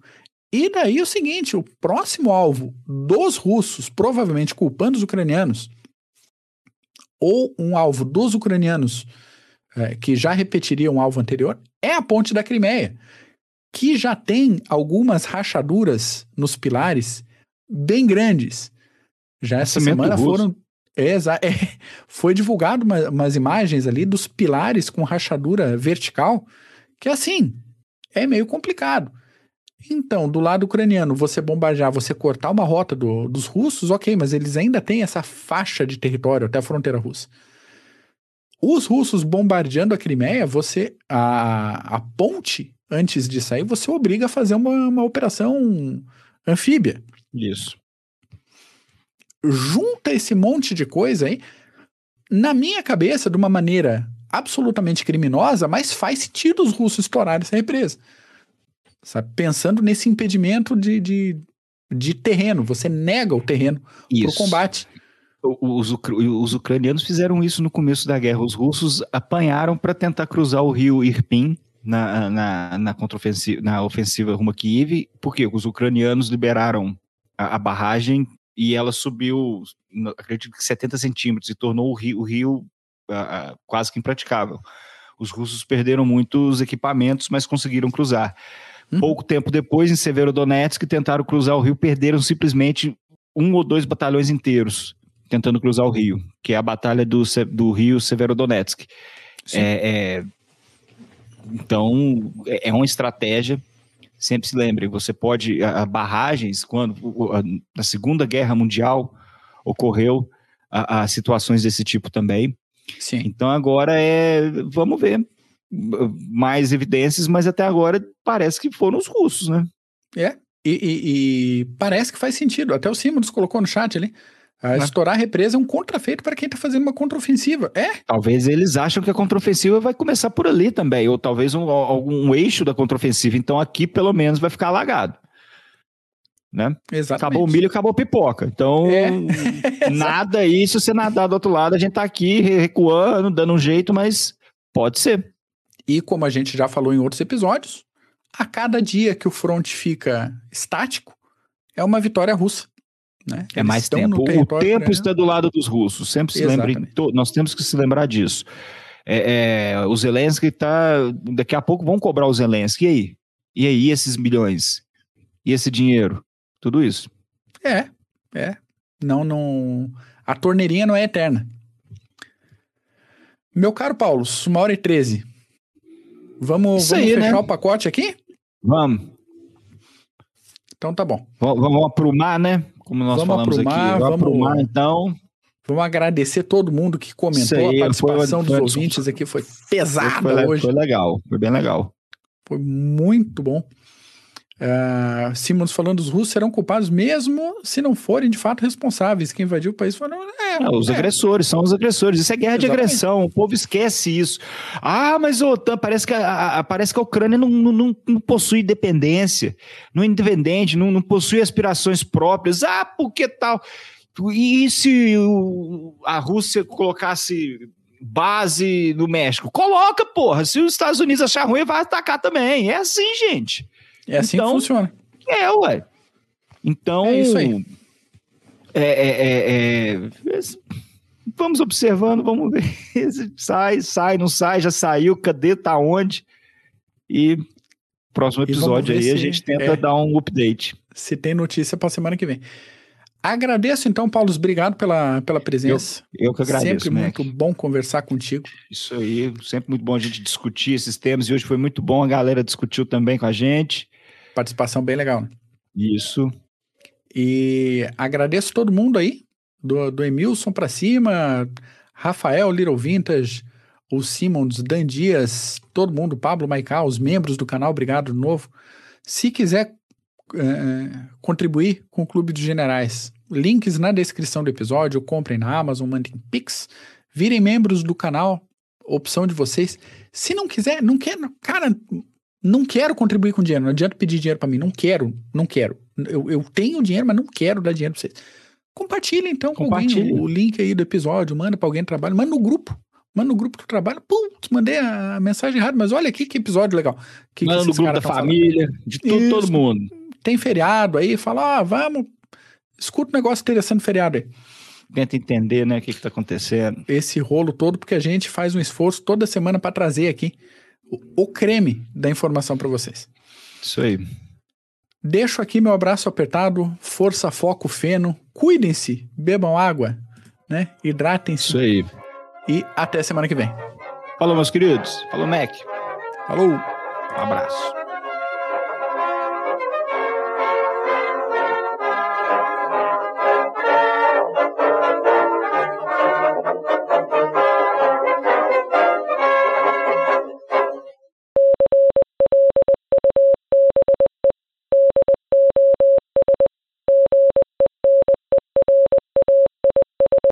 E daí o seguinte: o próximo alvo dos russos, provavelmente culpando os ucranianos, ou um alvo dos ucranianos é, que já repetiria um alvo anterior, é a ponte da Crimeia que já tem algumas rachaduras nos pilares bem grandes. Já essa semana foram. É, é, foi divulgado uma, umas imagens ali dos pilares com rachadura vertical, que assim, é meio complicado. Então, do lado ucraniano, você bombardear, você cortar uma rota do, dos russos, ok, mas eles ainda têm essa faixa de território até a fronteira russa. Os russos bombardeando a Crimeia, você a, a ponte antes de sair, você obriga a fazer uma, uma operação anfíbia. Isso. Junta esse monte de coisa aí, na minha cabeça, de uma maneira absolutamente criminosa, mas faz sentido os russos estourarem essa represa. Sabe? Pensando nesse impedimento de, de, de terreno, você nega o terreno para o combate. Os, os, ucranianos fizeram isso no começo da guerra. Os russos apanharam para tentar cruzar o rio Irpin na, na, na, contraofensiva, na ofensiva rumo a Kiev, porque os ucranianos liberaram a, a barragem e ela subiu, acredito que 70 centímetros, e tornou o rio, o rio uh, quase que impraticável. Os russos perderam muitos equipamentos, mas conseguiram cruzar. Hum. Pouco tempo depois, em Severodonetsk, tentaram cruzar o rio, perderam simplesmente um ou dois batalhões inteiros tentando cruzar o rio, que é a batalha do, do rio Severodonetsk. É, é, então, é, é uma estratégia. Sempre se lembre, você pode. A, barragens, quando a, na Segunda Guerra Mundial ocorreu a, a situações desse tipo também. Sim. Então agora é. Vamos ver mais evidências, mas até agora parece que foram os russos, né? É, e, e, e parece que faz sentido. Até o Simons colocou no chat ali. A estourar a represa é um contrafeito para quem está fazendo uma contraofensiva. É. Talvez eles acham que a contraofensiva vai começar por ali também, ou talvez um, algum eixo da contraofensiva. Então aqui, pelo menos, vai ficar alagado. Né? Exatamente. Acabou o milho, acabou a pipoca. Então, é. nada aí, se você nadar do outro lado, a gente tá aqui recuando, dando um jeito, mas pode ser. E como a gente já falou em outros episódios, a cada dia que o front fica estático, é uma vitória russa. Né? É mais tempo. O tempo está do lado dos russos. Sempre se lembre, nós temos que se lembrar disso. É, é, o Zelensky está. Daqui a pouco vão cobrar o Zelensky. E aí? E aí, esses milhões? E esse dinheiro? Tudo isso. É, é. Não, não. A torneirinha não é eterna. Meu caro Paulo, uma hora e treze. Vamos, vamos aí, fechar né? o pacote aqui? Vamos. Então tá bom. V vamos aprumar, né? Como nós vamos falamos aprumar, aqui. Vamos aprumar, então. Vamos agradecer todo mundo que comentou. Aí, a participação foi, dos ouvintes aqui foi pesada foi, hoje. Foi legal, foi bem legal. Foi muito bom. Uh, Simons falando os russos serão culpados mesmo se não forem de fato responsáveis. Quem invadiu o país foram é, não, os é. agressores, são os agressores. Isso é guerra Exatamente. de agressão. O povo esquece isso. Ah, mas o OTAN parece que a, a, parece que a Ucrânia não, não, não possui independência, não é independente, não, não possui aspirações próprias. Ah, por que tal? E se a Rússia colocasse base no México? Coloca, porra. Se os Estados Unidos achar ruim, vai atacar também. É assim, gente. É assim então, que funciona. É, ué. Então. É isso aí. É, é, é, é, vamos observando, vamos ver. sai, sai, não sai, já saiu, cadê, tá onde? E próximo episódio aí se, a gente tenta é. dar um update. Se tem notícia para semana que vem. Agradeço então, Paulo, obrigado pela, pela presença. Eu, eu que agradeço. Sempre Mac. muito bom conversar contigo. Isso aí, sempre muito bom a gente discutir esses temas e hoje foi muito bom, a galera discutiu também com a gente. Participação bem legal. Né? Isso. E agradeço todo mundo aí, do, do Emilson para cima, Rafael, Little Vintage, o Simons, Dan Dias, todo mundo, Pablo Maical, os membros do canal, obrigado de novo. Se quiser é, contribuir com o Clube dos Generais. Links na descrição do episódio, comprem na Amazon, mandem Pix, virem membros do canal, opção de vocês. Se não quiser, não quer, cara, não quero contribuir com dinheiro, não adianta pedir dinheiro para mim, não quero, não quero. Eu, eu tenho dinheiro, mas não quero dar dinheiro para vocês. Compartilha então com alguém o, o, link aí do episódio, manda para alguém do trabalho, manda no grupo. Manda no grupo do trabalho, putz, mandei a mensagem errada, mas olha aqui que episódio legal. Que, manda que no grupo da família, falando. de tudo, todo mundo tem feriado aí, fala, ah, vamos, escuta um negócio interessante feriado aí. Tenta entender, né, o que está acontecendo. Esse rolo todo, porque a gente faz um esforço toda semana para trazer aqui o creme da informação para vocês. Isso aí. Deixo aqui meu abraço apertado, força, foco, feno, cuidem-se, bebam água, né, hidratem-se. Isso aí. E até semana que vem. Falou, meus queridos. Falou, Mac. Falou. Um abraço.